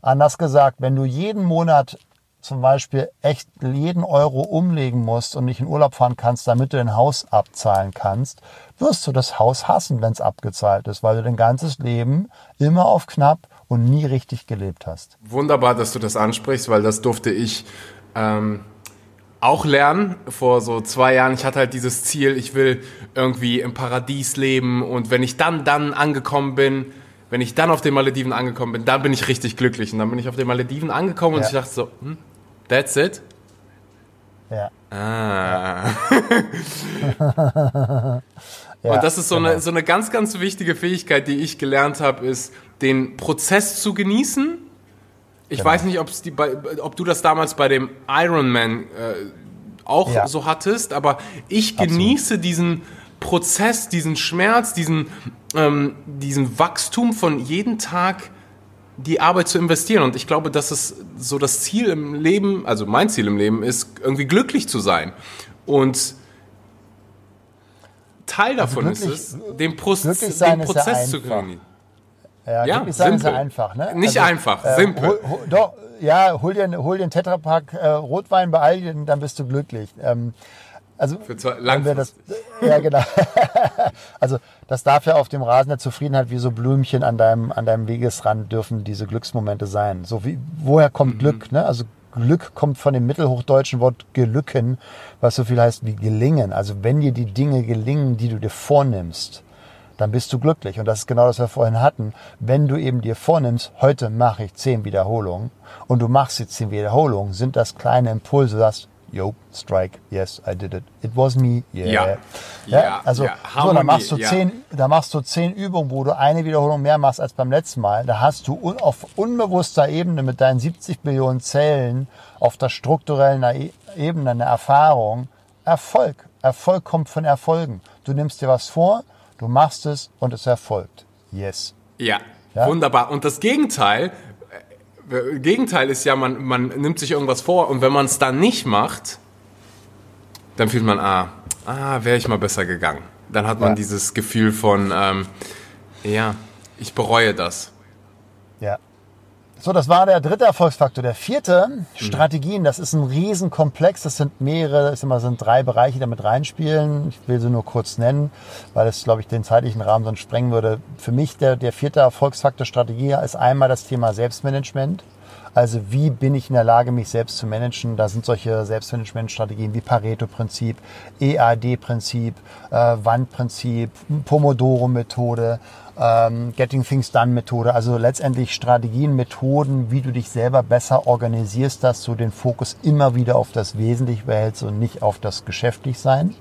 Anders gesagt, wenn du jeden Monat zum Beispiel echt jeden Euro umlegen musst und nicht in Urlaub fahren kannst, damit du dein Haus abzahlen kannst, wirst du das Haus hassen, wenn es abgezahlt ist, weil du dein ganzes Leben immer auf knapp und nie richtig gelebt hast. Wunderbar, dass du das ansprichst, weil das durfte ich ähm, auch lernen vor so zwei Jahren. Ich hatte halt dieses Ziel, ich will irgendwie im Paradies leben und wenn ich dann, dann angekommen bin, wenn ich dann auf den Malediven angekommen bin, dann bin ich richtig glücklich. Und dann bin ich auf den Malediven angekommen ja. und ich dachte so, hm, That's it? Ja. Ah. ja, und das ist so, genau. eine, so eine ganz, ganz wichtige Fähigkeit, die ich gelernt habe, ist, den Prozess zu genießen. Ich genau. weiß nicht, die, ob du das damals bei dem Ironman äh, auch ja. so hattest, aber ich genieße Absolut. diesen Prozess, diesen Schmerz, diesen, ähm, diesen Wachstum von jeden Tag die Arbeit zu investieren. Und ich glaube, dass es so das Ziel im Leben, also mein Ziel im Leben ist, irgendwie glücklich zu sein. Und Teil also davon also ist es, den, Pro den Prozess zu gewinnen. Ja, ja sein simpel. ist einfach. Ne? Nicht also, einfach, äh, simpel. Hol, hol, doch, ja, hol dir, hol dir einen Tetrapack äh, Rotwein bei Aldi, dann bist du glücklich. Ähm, also, Für zwei. Das, ja, genau. also, das darf ja auf dem Rasen der Zufriedenheit wie so Blümchen an deinem, an deinem Wegesrand dürfen diese Glücksmomente sein. So wie, woher kommt mhm. Glück, ne? Also, Glück kommt von dem mittelhochdeutschen Wort gelücken, was so viel heißt wie gelingen. Also, wenn dir die Dinge gelingen, die du dir vornimmst, dann bist du glücklich. Und das ist genau das, was wir vorhin hatten. Wenn du eben dir vornimmst, heute mache ich zehn Wiederholungen und du machst die zehn Wiederholungen, sind das kleine Impulse, du sagst, yo, strike, yes, I did it. It was me, yeah. Ja, ja, also ja. so, da machst du ja. zehn, da machst du zehn Übungen, wo du eine Wiederholung mehr machst als beim letzten Mal. Da hast du un, auf unbewusster Ebene mit deinen 70 Millionen Zellen auf der strukturellen e-, Ebene eine Erfahrung. Erfolg. Erfolg kommt von Erfolgen. Du nimmst dir was vor, du machst es und es erfolgt. Yes. Ja, ja? wunderbar. Und das Gegenteil, Gegenteil ist ja, man, man nimmt sich irgendwas vor und wenn man es dann nicht macht, dann fühlt man, ah, ah, wäre ich mal besser gegangen. Dann hat man ja. dieses Gefühl von, ähm, Ja, ich bereue das. Ja. So, das war der dritte Erfolgsfaktor. Der vierte, mhm. Strategien, das ist ein Riesenkomplex. Das sind mehrere, das sind drei Bereiche, die damit reinspielen. Ich will sie nur kurz nennen, weil es, glaube ich, den zeitlichen Rahmen sonst sprengen würde. Für mich der, der vierte Erfolgsfaktor Strategie ist einmal das Thema Selbstmanagement. Also wie bin ich in der Lage, mich selbst zu managen? Da sind solche Selbstmanagementstrategien wie Pareto-Prinzip, EAD-Prinzip, äh, Wandprinzip, Pomodoro-Methode, ähm, Getting Things Done-Methode. Also letztendlich Strategien, Methoden, wie du dich selber besser organisierst, dass du den Fokus immer wieder auf das Wesentliche behältst und nicht auf das Geschäftlichsein.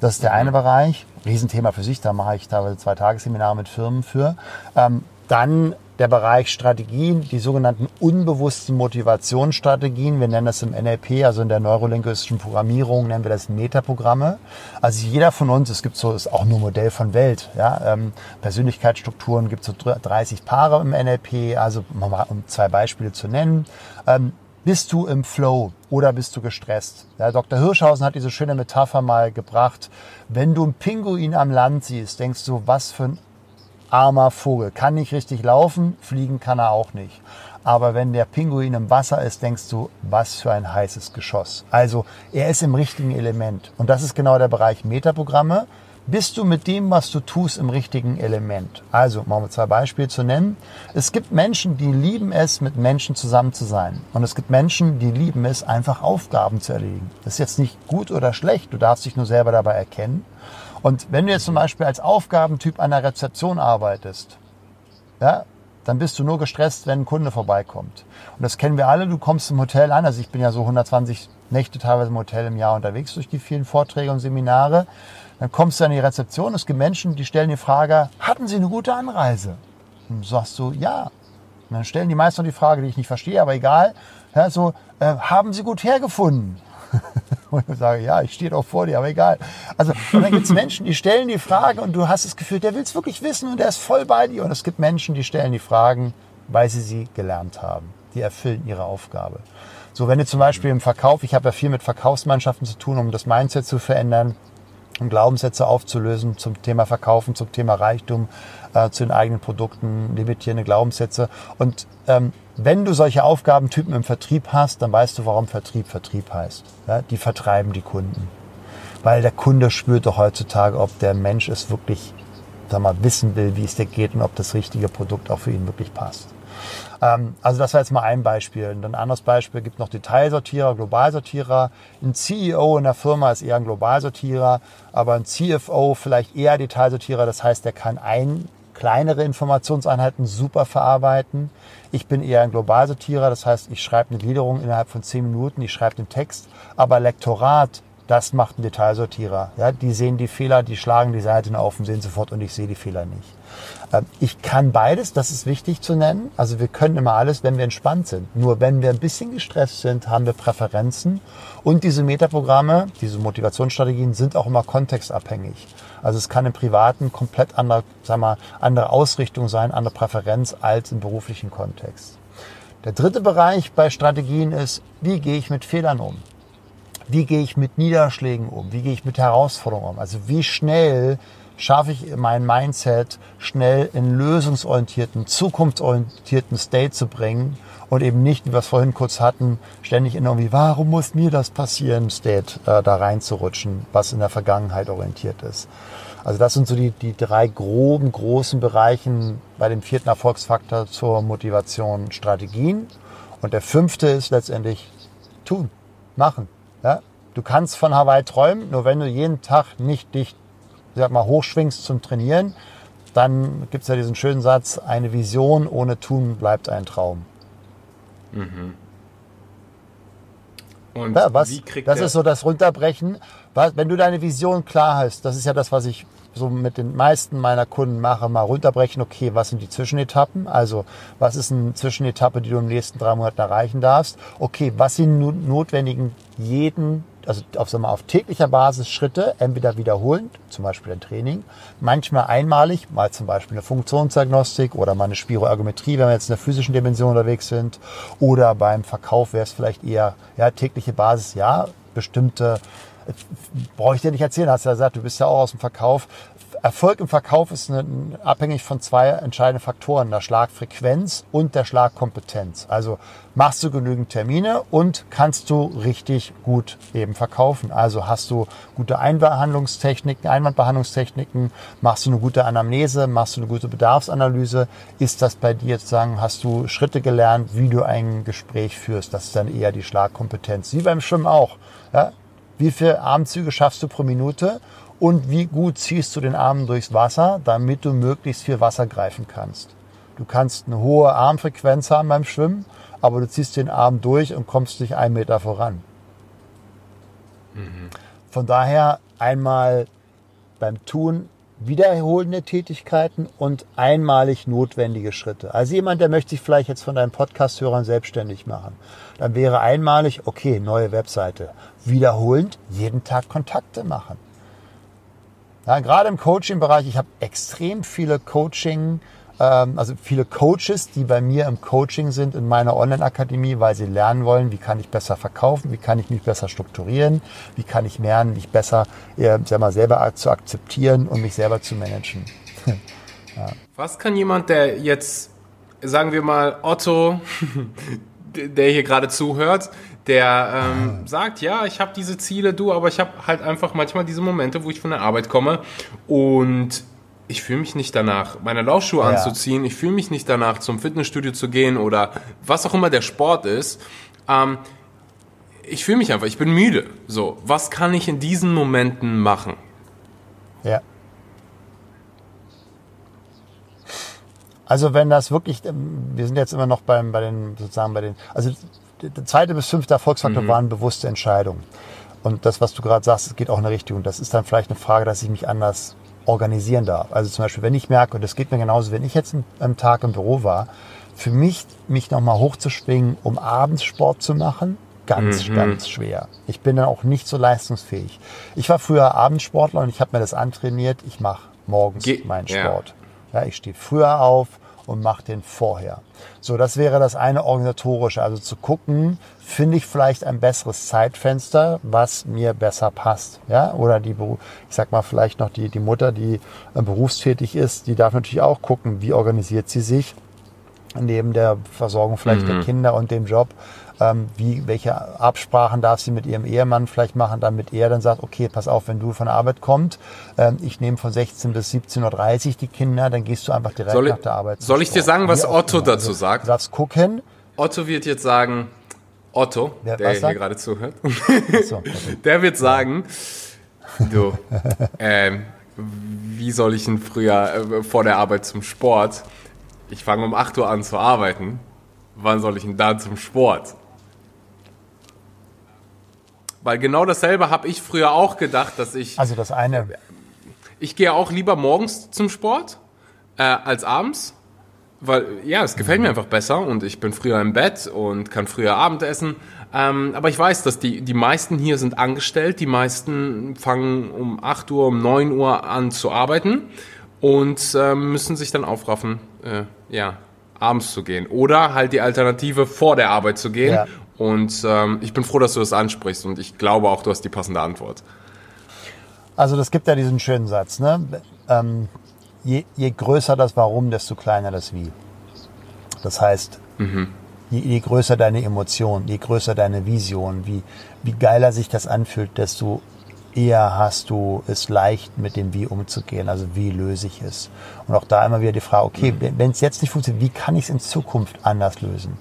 Das ist der eine Bereich. Riesenthema für sich, da mache ich teilweise zwei Tagesseminare mit Firmen für. Ähm, dann der Bereich Strategien, die sogenannten unbewussten Motivationsstrategien. Wir nennen das im NLP, also in der neurolinguistischen Programmierung, nennen wir das Metaprogramme. Also jeder von uns, es gibt so, ist auch nur Modell von Welt, ja, ähm, Persönlichkeitsstrukturen gibt so 30 Paare im NLP, also um zwei Beispiele zu nennen. Ähm, bist du im Flow oder bist du gestresst? Ja, Dr. Hirschhausen hat diese schöne Metapher mal gebracht. Wenn du einen Pinguin am Land siehst, denkst du, was für ein armer Vogel. Kann nicht richtig laufen, fliegen kann er auch nicht. Aber wenn der Pinguin im Wasser ist, denkst du, was für ein heißes Geschoss. Also er ist im richtigen Element. Und das ist genau der Bereich Metaprogramme. Bist du mit dem, was du tust, im richtigen Element? Also, machen wir zwei Beispiele zu nennen. Es gibt Menschen, die lieben es, mit Menschen zusammen zu sein. Und es gibt Menschen, die lieben es, einfach Aufgaben zu erledigen. Das ist jetzt nicht gut oder schlecht. Du darfst dich nur selber dabei erkennen. Und wenn du jetzt zum Beispiel als Aufgabentyp an der Rezeption arbeitest, ja, dann bist du nur gestresst, wenn ein Kunde vorbeikommt. Und das kennen wir alle. Du kommst im Hotel an. Also ich bin ja so 120 Nächte teilweise im Hotel im Jahr unterwegs durch die vielen Vorträge und Seminare. Dann kommst du an die Rezeption. Es gibt Menschen, die stellen die Frage, hatten Sie eine gute Anreise? Und du sagst so, ja. Und dann stellen die meisten die Frage, die ich nicht verstehe, aber egal. Ja, so, äh, haben Sie gut hergefunden? Und sage, ja, ich stehe doch vor dir, aber egal. Also, und dann gibt es Menschen, die stellen die Frage und du hast das Gefühl, der will es wirklich wissen und der ist voll bei dir. Und es gibt Menschen, die stellen die Fragen, weil sie sie gelernt haben. Die erfüllen ihre Aufgabe. So, wenn du zum Beispiel im Verkauf, ich habe ja viel mit Verkaufsmannschaften zu tun, um das Mindset zu verändern, um Glaubenssätze aufzulösen zum Thema Verkaufen, zum Thema Reichtum, äh, zu den eigenen Produkten, limitierende Glaubenssätze. Und ähm, wenn du solche Aufgabentypen im Vertrieb hast, dann weißt du, warum Vertrieb Vertrieb heißt. Ja, die vertreiben die Kunden. Weil der Kunde spürt doch heutzutage, ob der Mensch es wirklich sag mal, wissen will, wie es dir geht und ob das richtige Produkt auch für ihn wirklich passt. Ähm, also das war jetzt mal ein Beispiel. Und ein anderes Beispiel gibt noch Detailsortierer, Globalsortierer. Ein CEO in der Firma ist eher ein Globalsortierer, aber ein CFO vielleicht eher Detailsortierer. Das heißt, der kann ein kleinere Informationseinheiten super verarbeiten. Ich bin eher ein Globalsortierer, das heißt, ich schreibe eine Gliederung innerhalb von zehn Minuten, ich schreibe den Text, aber Lektorat, das macht ein Detailsortierer. Ja, die sehen die Fehler, die schlagen die Seiten auf und sehen sofort und ich sehe die Fehler nicht. Ähm, ich kann beides, das ist wichtig zu nennen. Also wir können immer alles, wenn wir entspannt sind. Nur wenn wir ein bisschen gestresst sind, haben wir Präferenzen. Und diese Metaprogramme, diese Motivationsstrategien sind auch immer kontextabhängig. Also es kann im Privaten komplett andere, sag mal, andere Ausrichtung sein, andere Präferenz als im beruflichen Kontext. Der dritte Bereich bei Strategien ist, wie gehe ich mit Fehlern um? Wie gehe ich mit Niederschlägen um? Wie gehe ich mit Herausforderungen um? Also wie schnell schaffe ich mein Mindset schnell in lösungsorientierten, zukunftsorientierten State zu bringen und eben nicht, wie wir es vorhin kurz hatten, ständig in irgendwie, warum muss mir das passieren, State äh, da reinzurutschen, was in der Vergangenheit orientiert ist. Also das sind so die, die drei groben, großen Bereichen bei dem vierten Erfolgsfaktor zur Motivation Strategien. Und der fünfte ist letztendlich tun, machen. Ja? Du kannst von Hawaii träumen, nur wenn du jeden Tag nicht dich sag mal, hochschwingst zum Trainieren, dann gibt es ja diesen schönen Satz, eine Vision ohne Tun bleibt ein Traum. Mhm. Und ja, was, wie kriegt das ist so das Runterbrechen. Was, wenn du deine Vision klar hast, das ist ja das, was ich so mit den meisten meiner Kunden mache, mal runterbrechen, okay, was sind die Zwischenetappen? Also, was ist eine Zwischenetappe, die du im nächsten drei Monaten erreichen darfst? Okay, was sind notwendigen jeden also auf, wir, auf täglicher Basis Schritte, entweder wiederholend, zum Beispiel ein Training, manchmal einmalig, mal zum Beispiel eine Funktionsdiagnostik oder mal eine Spiroergometrie, wenn wir jetzt in der physischen Dimension unterwegs sind, oder beim Verkauf wäre es vielleicht eher ja, tägliche Basis, ja, bestimmte brauche ich dir nicht erzählen, hast ja gesagt, du bist ja auch aus dem Verkauf, Erfolg im Verkauf ist eine, abhängig von zwei entscheidenden Faktoren, der Schlagfrequenz und der Schlagkompetenz. Also machst du genügend Termine und kannst du richtig gut eben verkaufen. Also hast du gute Einbehandlungstechniken, Einwandbehandlungstechniken, machst du eine gute Anamnese, machst du eine gute Bedarfsanalyse, ist das bei dir sozusagen, hast du Schritte gelernt, wie du ein Gespräch führst. Das ist dann eher die Schlagkompetenz. Wie beim Schwimmen auch. Ja? Wie viele Armzüge schaffst du pro Minute? Und wie gut ziehst du den Arm durchs Wasser, damit du möglichst viel Wasser greifen kannst. Du kannst eine hohe Armfrequenz haben beim Schwimmen, aber du ziehst den Arm durch und kommst nicht einen Meter voran. Mhm. Von daher einmal beim Tun wiederholende Tätigkeiten und einmalig notwendige Schritte. Also jemand, der möchte sich vielleicht jetzt von deinen Podcast-Hörern selbstständig machen, dann wäre einmalig, okay, neue Webseite. Wiederholend jeden Tag Kontakte machen. Ja, gerade im Coaching-Bereich, ich habe extrem viele Coaching, ähm, also viele Coaches, die bei mir im Coaching sind in meiner Online-Akademie, weil sie lernen wollen, wie kann ich besser verkaufen, wie kann ich mich besser strukturieren, wie kann ich lernen, mich besser äh, sag mal, selber zu akzeptieren und mich selber zu managen. ja. Was kann jemand, der jetzt, sagen wir mal, Otto, der hier gerade zuhört, der ähm, sagt, ja, ich habe diese Ziele, du, aber ich habe halt einfach manchmal diese Momente, wo ich von der Arbeit komme und ich fühle mich nicht danach, meine Laufschuhe ja. anzuziehen, ich fühle mich nicht danach, zum Fitnessstudio zu gehen oder was auch immer der Sport ist. Ähm, ich fühle mich einfach, ich bin müde. So, was kann ich in diesen Momenten machen? Ja. Also wenn das wirklich, ähm, wir sind jetzt immer noch beim, bei den, sozusagen bei den, also der zweite bis fünfte Erfolgsfaktor mhm. waren bewusste Entscheidungen. Und das, was du gerade sagst, geht auch in eine Richtung. Das ist dann vielleicht eine Frage, dass ich mich anders organisieren darf. Also zum Beispiel, wenn ich merke, und das geht mir genauso, wenn ich jetzt am Tag im Büro war, für mich, mich nochmal hochzuschwingen, um abends Sport zu machen, ganz, mhm. ganz schwer. Ich bin dann auch nicht so leistungsfähig. Ich war früher Abendsportler und ich habe mir das antrainiert. Ich mache morgens Ge meinen Sport. Ja. Ja ich stehe früher auf und mache den vorher. So, das wäre das eine organisatorische. Also zu gucken, finde ich vielleicht ein besseres Zeitfenster, was mir besser passt. Ja, oder die, ich sag mal vielleicht noch die, die Mutter, die äh, berufstätig ist, die darf natürlich auch gucken, wie organisiert sie sich neben der Versorgung vielleicht mhm. der Kinder und dem Job ähm, wie, welche Absprachen darf sie mit ihrem Ehemann vielleicht machen, damit er dann sagt, okay, pass auf, wenn du von der Arbeit kommst, ähm, ich nehme von 16 bis 17.30 Uhr die Kinder, dann gehst du einfach direkt soll nach der Arbeit. Soll ich dir sagen, was Otto dazu sagt? Du darfst gucken. Otto wird jetzt sagen, Otto, der, der hier gerade zuhört, so, der wird sagen, du, ähm, wie soll ich denn früher äh, vor der Arbeit zum Sport? Ich fange um 8 Uhr an zu arbeiten. Wann soll ich denn da zum Sport? Weil genau dasselbe habe ich früher auch gedacht, dass ich. Also das eine. Ich gehe auch lieber morgens zum Sport äh, als abends. Weil, ja, es gefällt mir einfach besser und ich bin früher im Bett und kann früher Abendessen. Ähm, aber ich weiß, dass die, die meisten hier sind angestellt. Die meisten fangen um 8 Uhr, um 9 Uhr an zu arbeiten und äh, müssen sich dann aufraffen, äh, ja, abends zu gehen. Oder halt die Alternative vor der Arbeit zu gehen ja. Und ähm, ich bin froh, dass du das ansprichst und ich glaube auch, du hast die passende Antwort. Also das gibt ja diesen schönen Satz, ne? Ähm, je, je, größer das Warum, desto kleiner das Wie. Das heißt, mhm. je, je, größer deine Emotion, je größer deine Vision, wie, wie geiler sich das anfühlt, desto eher hast du es leicht, mit dem Wie umzugehen, also wie löse ich es. Und auch da immer wieder die Frage, okay, mhm. wenn es jetzt nicht funktioniert, wie kann ich es in Zukunft anders lösen?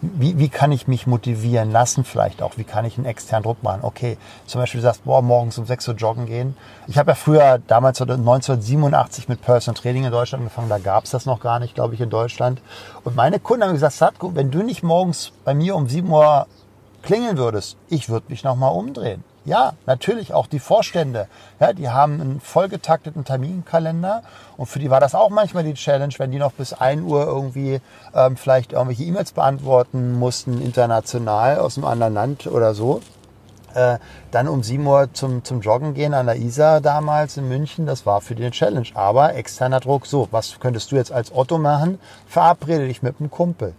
Wie, wie kann ich mich motivieren lassen vielleicht auch? Wie kann ich einen externen Druck machen? Okay, zum Beispiel du sagst, boah, morgens um 6 Uhr joggen gehen. Ich habe ja früher, damals 1987 mit Personal Training in Deutschland angefangen, da gab es das noch gar nicht, glaube ich, in Deutschland. Und meine Kunden haben gesagt, Satko, wenn du nicht morgens bei mir um 7 Uhr klingeln würdest, ich würde mich nochmal umdrehen. Ja, natürlich auch die Vorstände. Ja, die haben einen vollgetakteten Terminkalender und für die war das auch manchmal die Challenge, wenn die noch bis 1 Uhr irgendwie ähm, vielleicht irgendwelche E-Mails beantworten mussten, international aus einem anderen Land oder so. Äh, dann um 7 Uhr zum, zum Joggen gehen an der Isar damals in München, das war für die eine Challenge. Aber externer Druck, so, was könntest du jetzt als Otto machen? Verabrede dich mit einem Kumpel.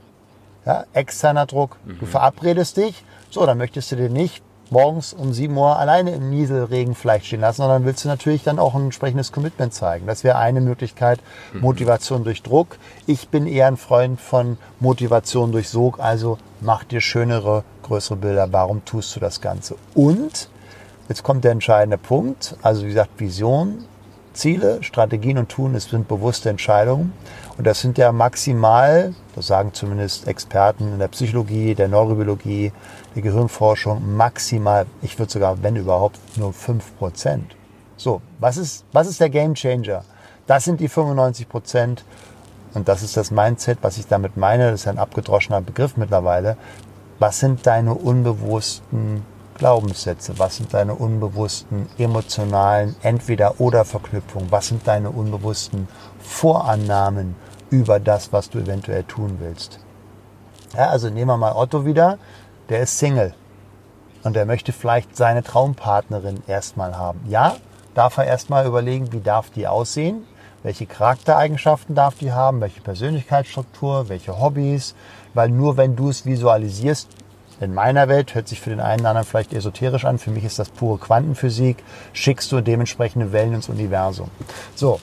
Ja, externer Druck. Mhm. Du verabredest dich, so, dann möchtest du dir nicht morgens um 7 Uhr alleine im Nieselregen vielleicht stehen lassen, sondern willst du natürlich dann auch ein entsprechendes Commitment zeigen. Das wäre eine Möglichkeit, mhm. Motivation durch Druck. Ich bin eher ein Freund von Motivation durch Sog, also mach dir schönere, größere Bilder. Warum tust du das Ganze? Und jetzt kommt der entscheidende Punkt, also wie gesagt, Vision, Ziele, Strategien und Tun, es sind bewusste Entscheidungen. Und das sind ja maximal, das sagen zumindest Experten in der Psychologie, der Neurobiologie, der Gehirnforschung, maximal, ich würde sogar, wenn überhaupt, nur 5%. So, was ist, was ist der Game Changer? Das sind die 95 Prozent. Und das ist das Mindset, was ich damit meine. Das ist ein abgedroschener Begriff mittlerweile. Was sind deine unbewussten Glaubenssätze? Was sind deine unbewussten emotionalen Entweder-oder-Verknüpfungen? Was sind deine unbewussten Vorannahmen über das, was du eventuell tun willst? Ja, also nehmen wir mal Otto wieder. Der ist Single. Und der möchte vielleicht seine Traumpartnerin erstmal haben. Ja, darf er erstmal überlegen, wie darf die aussehen? Welche Charaktereigenschaften darf die haben? Welche Persönlichkeitsstruktur? Welche Hobbys? Weil nur wenn du es visualisierst, in meiner Welt hört sich für den einen oder anderen vielleicht esoterisch an. Für mich ist das pure Quantenphysik. Schickst du dementsprechende Wellen ins Universum. So.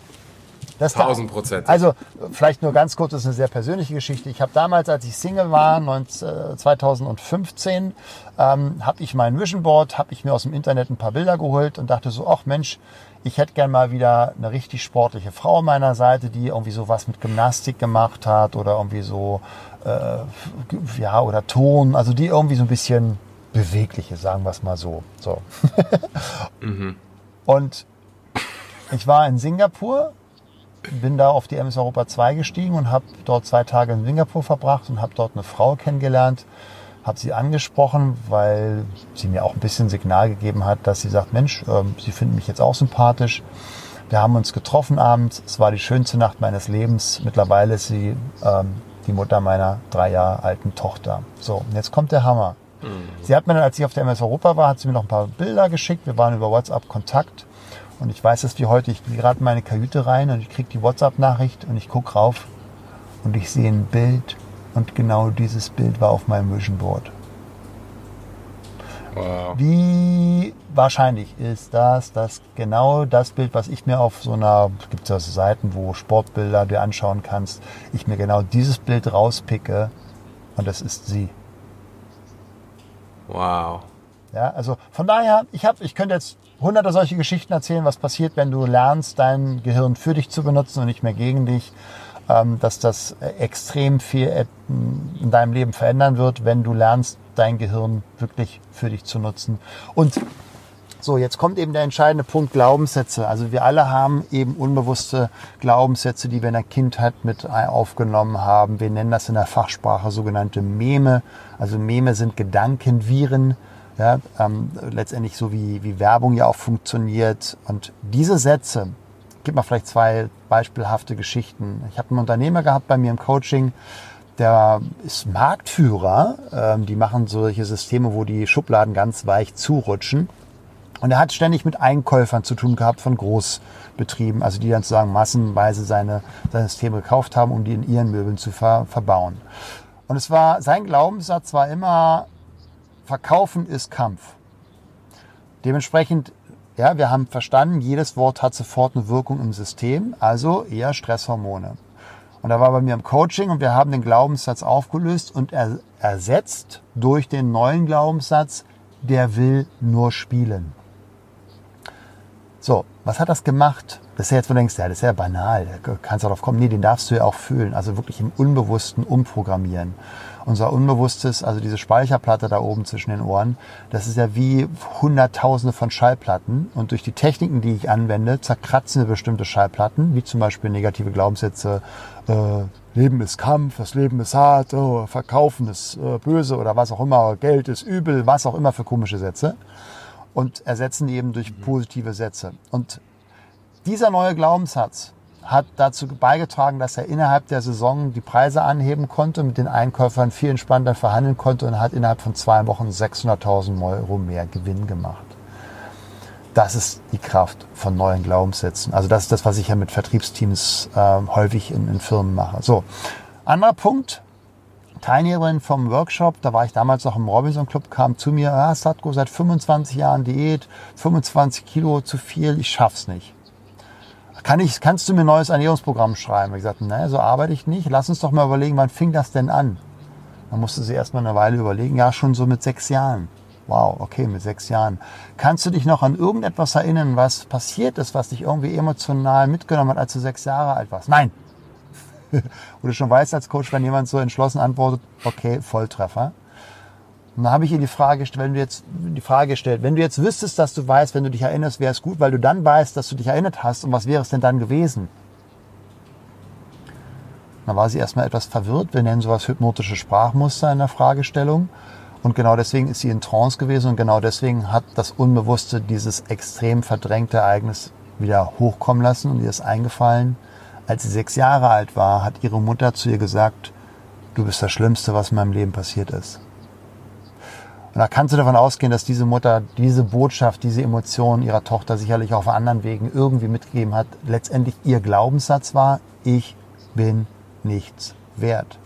Das 1000 Prozent. Also vielleicht nur ganz kurz, das ist eine sehr persönliche Geschichte. Ich habe damals, als ich Single war, 2015, ähm, habe ich mein Vision Board, habe ich mir aus dem Internet ein paar Bilder geholt und dachte so, ach Mensch, ich hätte gern mal wieder eine richtig sportliche Frau an meiner Seite, die irgendwie so was mit Gymnastik gemacht hat oder irgendwie so äh, ja, oder Ton, also die irgendwie so ein bisschen bewegliche, sagen wir es mal so. so. mhm. Und ich war in Singapur, bin da auf die MS Europa 2 gestiegen und habe dort zwei Tage in Singapur verbracht und habe dort eine Frau kennengelernt, habe sie angesprochen, weil sie mir auch ein bisschen Signal gegeben hat, dass sie sagt, Mensch, äh, sie finden mich jetzt auch sympathisch. Wir haben uns getroffen abends. Es war die schönste Nacht meines Lebens. Mittlerweile ist sie ähm, die Mutter meiner drei Jahre alten Tochter. So, und jetzt kommt der Hammer. Mhm. Sie hat mir dann, als ich auf der MS Europa war, hat sie mir noch ein paar Bilder geschickt. Wir waren über WhatsApp Kontakt. Und ich weiß es wie heute, ich gehe gerade in meine Kajüte rein und ich kriege die WhatsApp-Nachricht und ich gucke rauf und ich sehe ein Bild und genau dieses Bild war auf meinem Vision Board. Wow. Wie wahrscheinlich ist das, dass genau das Bild, was ich mir auf so einer, gibt es ja so Seiten, wo Sportbilder dir anschauen kannst, ich mir genau dieses Bild rauspicke und das ist sie. Wow. Ja, also von daher, ich habe, ich könnte jetzt hunderte solche Geschichten erzählen, was passiert, wenn du lernst, dein Gehirn für dich zu benutzen und nicht mehr gegen dich ähm, dass das extrem viel in deinem Leben verändern wird, wenn du lernst, dein Gehirn wirklich für dich zu nutzen. Und so, jetzt kommt eben der entscheidende Punkt Glaubenssätze. Also wir alle haben eben unbewusste Glaubenssätze, die wir in der Kindheit mit aufgenommen haben. Wir nennen das in der Fachsprache sogenannte Meme. Also Meme sind Gedankenviren. Ja, ähm, letztendlich so wie, wie Werbung ja auch funktioniert. Und diese Sätze, gebe mal vielleicht zwei beispielhafte Geschichten. Ich habe einen Unternehmer gehabt bei mir im Coaching, der ist Marktführer. Ähm, die machen solche Systeme, wo die Schubladen ganz weich zurutschen. Und er hat ständig mit Einkäufern zu tun gehabt von Großbetrieben, also die dann sozusagen massenweise seine, seine Systeme gekauft haben, um die in ihren Möbeln zu ver, verbauen. Und es war, sein Glaubenssatz war immer, Verkaufen ist Kampf. Dementsprechend ja, wir haben verstanden, jedes Wort hat sofort eine Wirkung im System, also eher Stresshormone. Und da war bei mir im Coaching und wir haben den Glaubenssatz aufgelöst und er, ersetzt durch den neuen Glaubenssatz, der will nur spielen. So, was hat das gemacht? Das ist ja jetzt, wo du denkst, ja, das ist ja banal, da kannst du darauf kommen. Nee, den darfst du ja auch fühlen, also wirklich im Unbewussten umprogrammieren unser Unbewusstes, also diese Speicherplatte da oben zwischen den Ohren, das ist ja wie Hunderttausende von Schallplatten. Und durch die Techniken, die ich anwende, zerkratzen wir bestimmte Schallplatten, wie zum Beispiel negative Glaubenssätze, äh, Leben ist Kampf, das Leben ist hart, oh, Verkaufen ist äh, böse oder was auch immer, Geld ist übel, was auch immer für komische Sätze. Und ersetzen eben durch positive Sätze. Und dieser neue Glaubenssatz, hat dazu beigetragen, dass er innerhalb der Saison die Preise anheben konnte, mit den Einkäufern viel entspannter verhandeln konnte und hat innerhalb von zwei Wochen 600.000 Euro mehr Gewinn gemacht. Das ist die Kraft von neuen Glaubenssätzen. Also das ist das, was ich ja mit Vertriebsteams äh, häufig in, in Firmen mache. So, anderer Punkt, Teilnehmerin vom Workshop, da war ich damals noch im Robinson Club, kam zu mir, ah, Satko, seit 25 Jahren Diät, 25 Kilo zu viel, ich schaff's nicht. Kann ich, kannst du mir ein neues Ernährungsprogramm schreiben? Ich sagte, ne, so arbeite ich nicht. Lass uns doch mal überlegen, wann fing das denn an? Dann musste sie erst mal eine Weile überlegen. Ja, schon so mit sechs Jahren. Wow, okay, mit sechs Jahren. Kannst du dich noch an irgendetwas erinnern, was passiert ist, was dich irgendwie emotional mitgenommen hat, als du sechs Jahre alt warst? Nein. Du schon weißt als Coach, wenn jemand so entschlossen antwortet, okay, Volltreffer. Und dann habe ich ihr die Frage gestellt, wenn du jetzt die Frage gestellt, wenn du jetzt wüsstest, dass du weißt, wenn du dich erinnerst, wäre es gut, weil du dann weißt, dass du dich erinnert hast. Und was wäre es denn dann gewesen? Dann war sie erstmal etwas verwirrt. Wir nennen sowas hypnotische Sprachmuster in der Fragestellung. Und genau deswegen ist sie in Trance gewesen und genau deswegen hat das Unbewusste dieses extrem verdrängte Ereignis wieder hochkommen lassen und ihr ist eingefallen, als sie sechs Jahre alt war, hat ihre Mutter zu ihr gesagt, du bist das Schlimmste, was in meinem Leben passiert ist. Und da kannst du davon ausgehen, dass diese Mutter diese Botschaft, diese Emotion ihrer Tochter sicherlich auf anderen Wegen irgendwie mitgegeben hat. Letztendlich ihr Glaubenssatz war, ich bin nichts wert.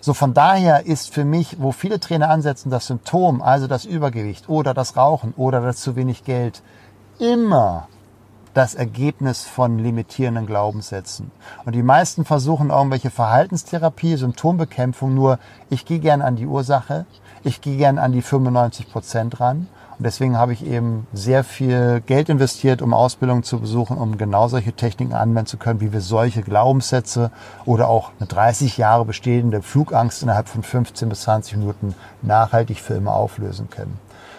So von daher ist für mich, wo viele Trainer ansetzen, das Symptom, also das Übergewicht oder das Rauchen oder das zu wenig Geld, immer das Ergebnis von limitierenden Glaubenssätzen. Und die meisten versuchen irgendwelche Verhaltenstherapie, Symptombekämpfung, nur ich gehe gern an die Ursache, ich gehe gern an die 95 Prozent ran. Und deswegen habe ich eben sehr viel Geld investiert, um Ausbildung zu besuchen, um genau solche Techniken anwenden zu können, wie wir solche Glaubenssätze oder auch eine 30 Jahre bestehende Flugangst innerhalb von 15 bis 20 Minuten nachhaltig für immer auflösen können.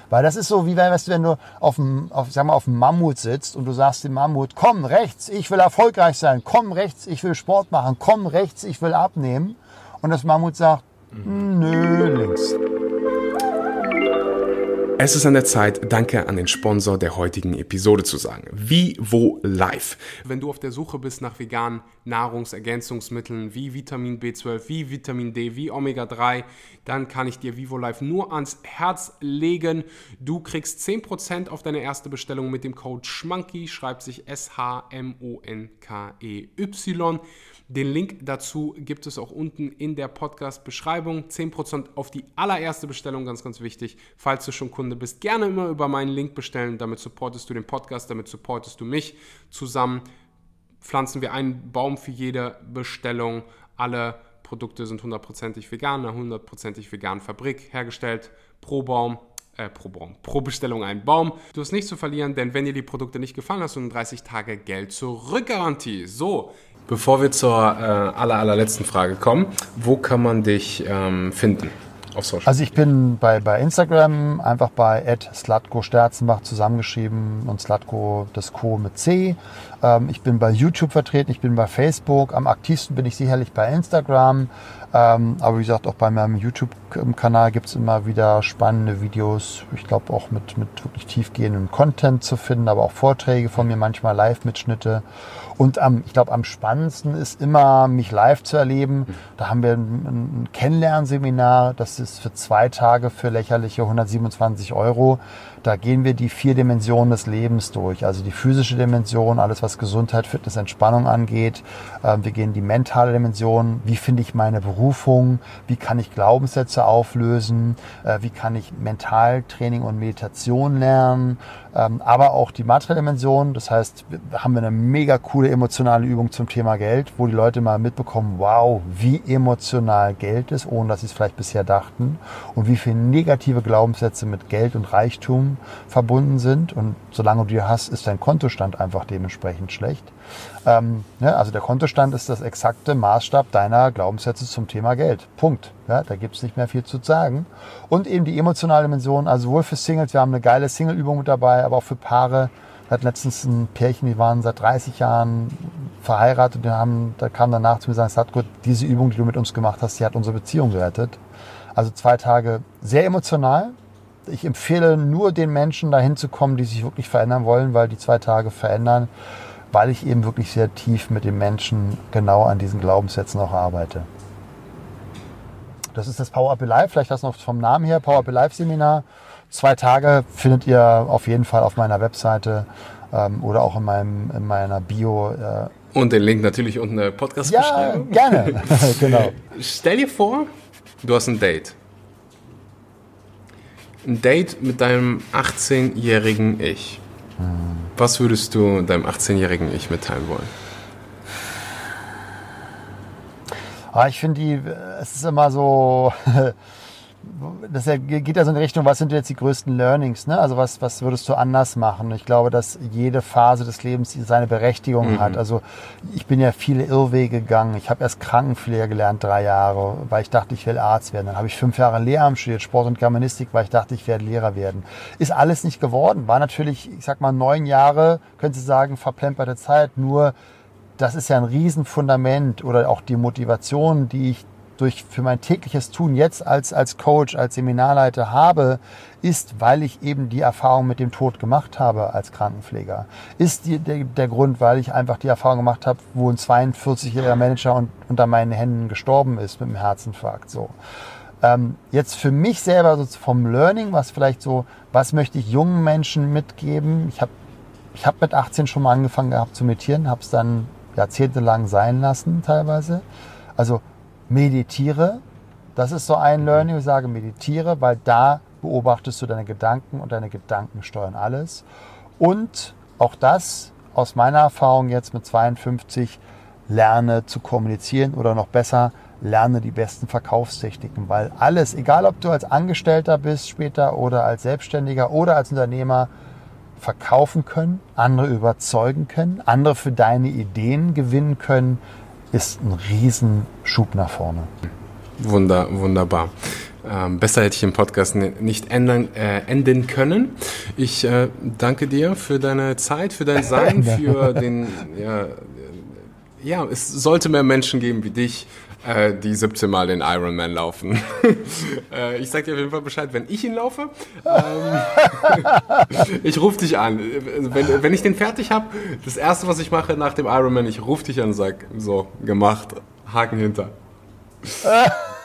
Weil das ist so, wie weißt du, wenn du auf dem, auf, sag mal, auf dem Mammut sitzt und du sagst dem Mammut, komm rechts, ich will erfolgreich sein, komm rechts, ich will Sport machen, komm rechts, ich will abnehmen. Und das Mammut sagt, nö, links. Es ist an der Zeit, Danke an den Sponsor der heutigen Episode zu sagen. Vivo Life. Wenn du auf der Suche bist nach veganen Nahrungsergänzungsmitteln wie Vitamin B12, wie Vitamin D, wie Omega 3, dann kann ich dir Vivo Life nur ans Herz legen. Du kriegst 10% auf deine erste Bestellung mit dem Code SCHMANKY, schreibt sich S-H-M-O-N-K-E-Y. Den Link dazu gibt es auch unten in der Podcast-Beschreibung. 10% auf die allererste Bestellung, ganz, ganz wichtig. Falls du schon Kunde bist, gerne immer über meinen Link bestellen. Damit supportest du den Podcast, damit supportest du mich. Zusammen pflanzen wir einen Baum für jede Bestellung. Alle Produkte sind hundertprozentig vegan, eine hundertprozentig vegan Fabrik hergestellt. Pro Baum äh, pro Baum, pro Bestellung einen Baum. Du hast nichts zu verlieren, denn wenn dir die Produkte nicht gefallen, hast eine 30 Tage Geld zurück Garantie. So, Bevor wir zur äh, aller, allerletzten Frage kommen, wo kann man dich ähm, finden? Auf Social also ich bin bei, bei Instagram einfach bei Slatko Sterzenbach zusammengeschrieben und Slatko das Co mit C. Ähm, ich bin bei YouTube vertreten, ich bin bei Facebook. Am aktivsten bin ich sicherlich bei Instagram. Ähm, aber wie gesagt, auch bei meinem YouTube-Kanal gibt es immer wieder spannende Videos. Ich glaube auch mit, mit wirklich tiefgehendem Content zu finden, aber auch Vorträge von mir, manchmal Live-Mitschnitte. Und am, ich glaube, am spannendsten ist immer, mich live zu erleben. Da haben wir ein, ein Kennenlernseminar, das ist für zwei Tage für lächerliche 127 Euro. Da gehen wir die vier Dimensionen des Lebens durch. Also die physische Dimension, alles was Gesundheit, Fitness, Entspannung angeht. Ähm, wir gehen die mentale Dimension. Wie finde ich meine Berufung? Wie kann ich Glaubenssätze auflösen? Äh, wie kann ich Mentaltraining und Meditation lernen? Ähm, aber auch die materielle Dimension. Das heißt, haben wir eine mega coole emotionale Übung zum Thema Geld, wo die Leute mal mitbekommen, wow, wie emotional Geld ist, ohne dass sie es vielleicht bisher dachten. Und wie viele negative Glaubenssätze mit Geld und Reichtum verbunden sind. Und solange du die hast, ist dein Kontostand einfach dementsprechend schlecht. Ähm, ne, also der Kontostand ist das exakte Maßstab deiner Glaubenssätze zum Thema Geld. Punkt. Ja, da gibt es nicht mehr viel zu sagen. Und eben die emotionale Dimension, also sowohl für Singles, wir haben eine geile Single-Übung mit dabei, aber auch für Paare. Wir hatten letztens ein Pärchen, die waren seit 30 Jahren verheiratet. Wir haben, da kam danach zu mir gesagt, gut, diese Übung, die du mit uns gemacht hast, die hat unsere Beziehung gerettet. Also zwei Tage sehr emotional, ich empfehle nur den Menschen dahin zu kommen, die sich wirklich verändern wollen, weil die zwei Tage verändern, weil ich eben wirklich sehr tief mit den Menschen genau an diesen Glaubenssätzen auch arbeite. Das ist das Power Up Live, vielleicht das noch vom Namen her, Power Up Live Seminar. Zwei Tage findet ihr auf jeden Fall auf meiner Webseite ähm, oder auch in, meinem, in meiner Bio. Äh, und den Link natürlich unten in der Podcast-Beschreibung. Ja, gerne. genau. Stell dir vor, Du hast ein Date. Ein Date mit deinem 18-jährigen Ich. Was würdest du deinem 18-jährigen Ich mitteilen wollen? Ah, ich finde die, es ist immer so, das geht ja so in die Richtung, was sind jetzt die größten Learnings? Ne? Also was, was würdest du anders machen? Ich glaube, dass jede Phase des Lebens seine Berechtigung mhm. hat. Also ich bin ja viele Irrwege gegangen. Ich habe erst Krankenpfleger gelernt, drei Jahre, weil ich dachte, ich will Arzt werden. Dann habe ich fünf Jahre Lehramt studiert, Sport und Germanistik, weil ich dachte, ich werde Lehrer werden. Ist alles nicht geworden. War natürlich, ich sag mal, neun Jahre, könntest du sagen, verplemperte Zeit. Nur das ist ja ein Riesenfundament oder auch die Motivation, die ich durch, für mein tägliches Tun jetzt als, als Coach, als Seminarleiter habe, ist, weil ich eben die Erfahrung mit dem Tod gemacht habe als Krankenpfleger. Ist die, der, der Grund, weil ich einfach die Erfahrung gemacht habe, wo ein 42-jähriger Manager un, unter meinen Händen gestorben ist mit einem Herzinfarkt. So. Ähm, jetzt für mich selber so vom Learning, was vielleicht so, was möchte ich jungen Menschen mitgeben? Ich habe ich hab mit 18 schon mal angefangen gehabt zu meditieren, habe es dann jahrzehntelang sein lassen teilweise. Also meditiere. Das ist so ein Learning. Ich sage meditiere, weil da beobachtest du deine Gedanken und deine Gedanken steuern alles. Und auch das aus meiner Erfahrung jetzt mit 52 lerne zu kommunizieren oder noch besser lerne die besten Verkaufstechniken, weil alles, egal ob du als Angestellter bist später oder als Selbstständiger oder als Unternehmer, verkaufen können, andere überzeugen können, andere für deine Ideen gewinnen können, ist ein Riesenschub nach vorne. Wunder, wunderbar. Ähm, besser hätte ich den Podcast nicht ändern, äh, enden können. Ich äh, danke dir für deine Zeit, für dein Sein, für den, ja, ja, es sollte mehr Menschen geben wie dich, äh, die 17 Mal den Ironman laufen. äh, ich sag dir auf jeden Fall Bescheid, wenn ich ihn laufe. Ähm, ich rufe dich an. Wenn, wenn ich den fertig habe, das erste, was ich mache nach dem Ironman, ich rufe dich an und sag, so, gemacht, Haken hinter.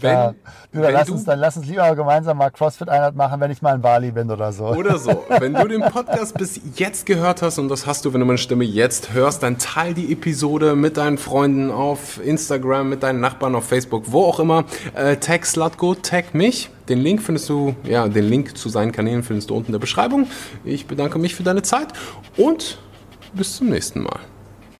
wenn, ja. du, dann, lass du, uns, dann lass uns lieber gemeinsam mal CrossFit-Einheit machen, wenn ich mal in Bali bin oder so. Oder so. Wenn du den Podcast bis jetzt gehört hast und das hast du, wenn du meine Stimme jetzt hörst, dann teil die Episode mit deinen Freunden auf Instagram, mit deinen Nachbarn auf Facebook, wo auch immer. Äh, tag Slutgo, tag mich. Den Link findest du, ja, den Link zu seinen Kanälen findest du unten in der Beschreibung. Ich bedanke mich für deine Zeit und bis zum nächsten Mal.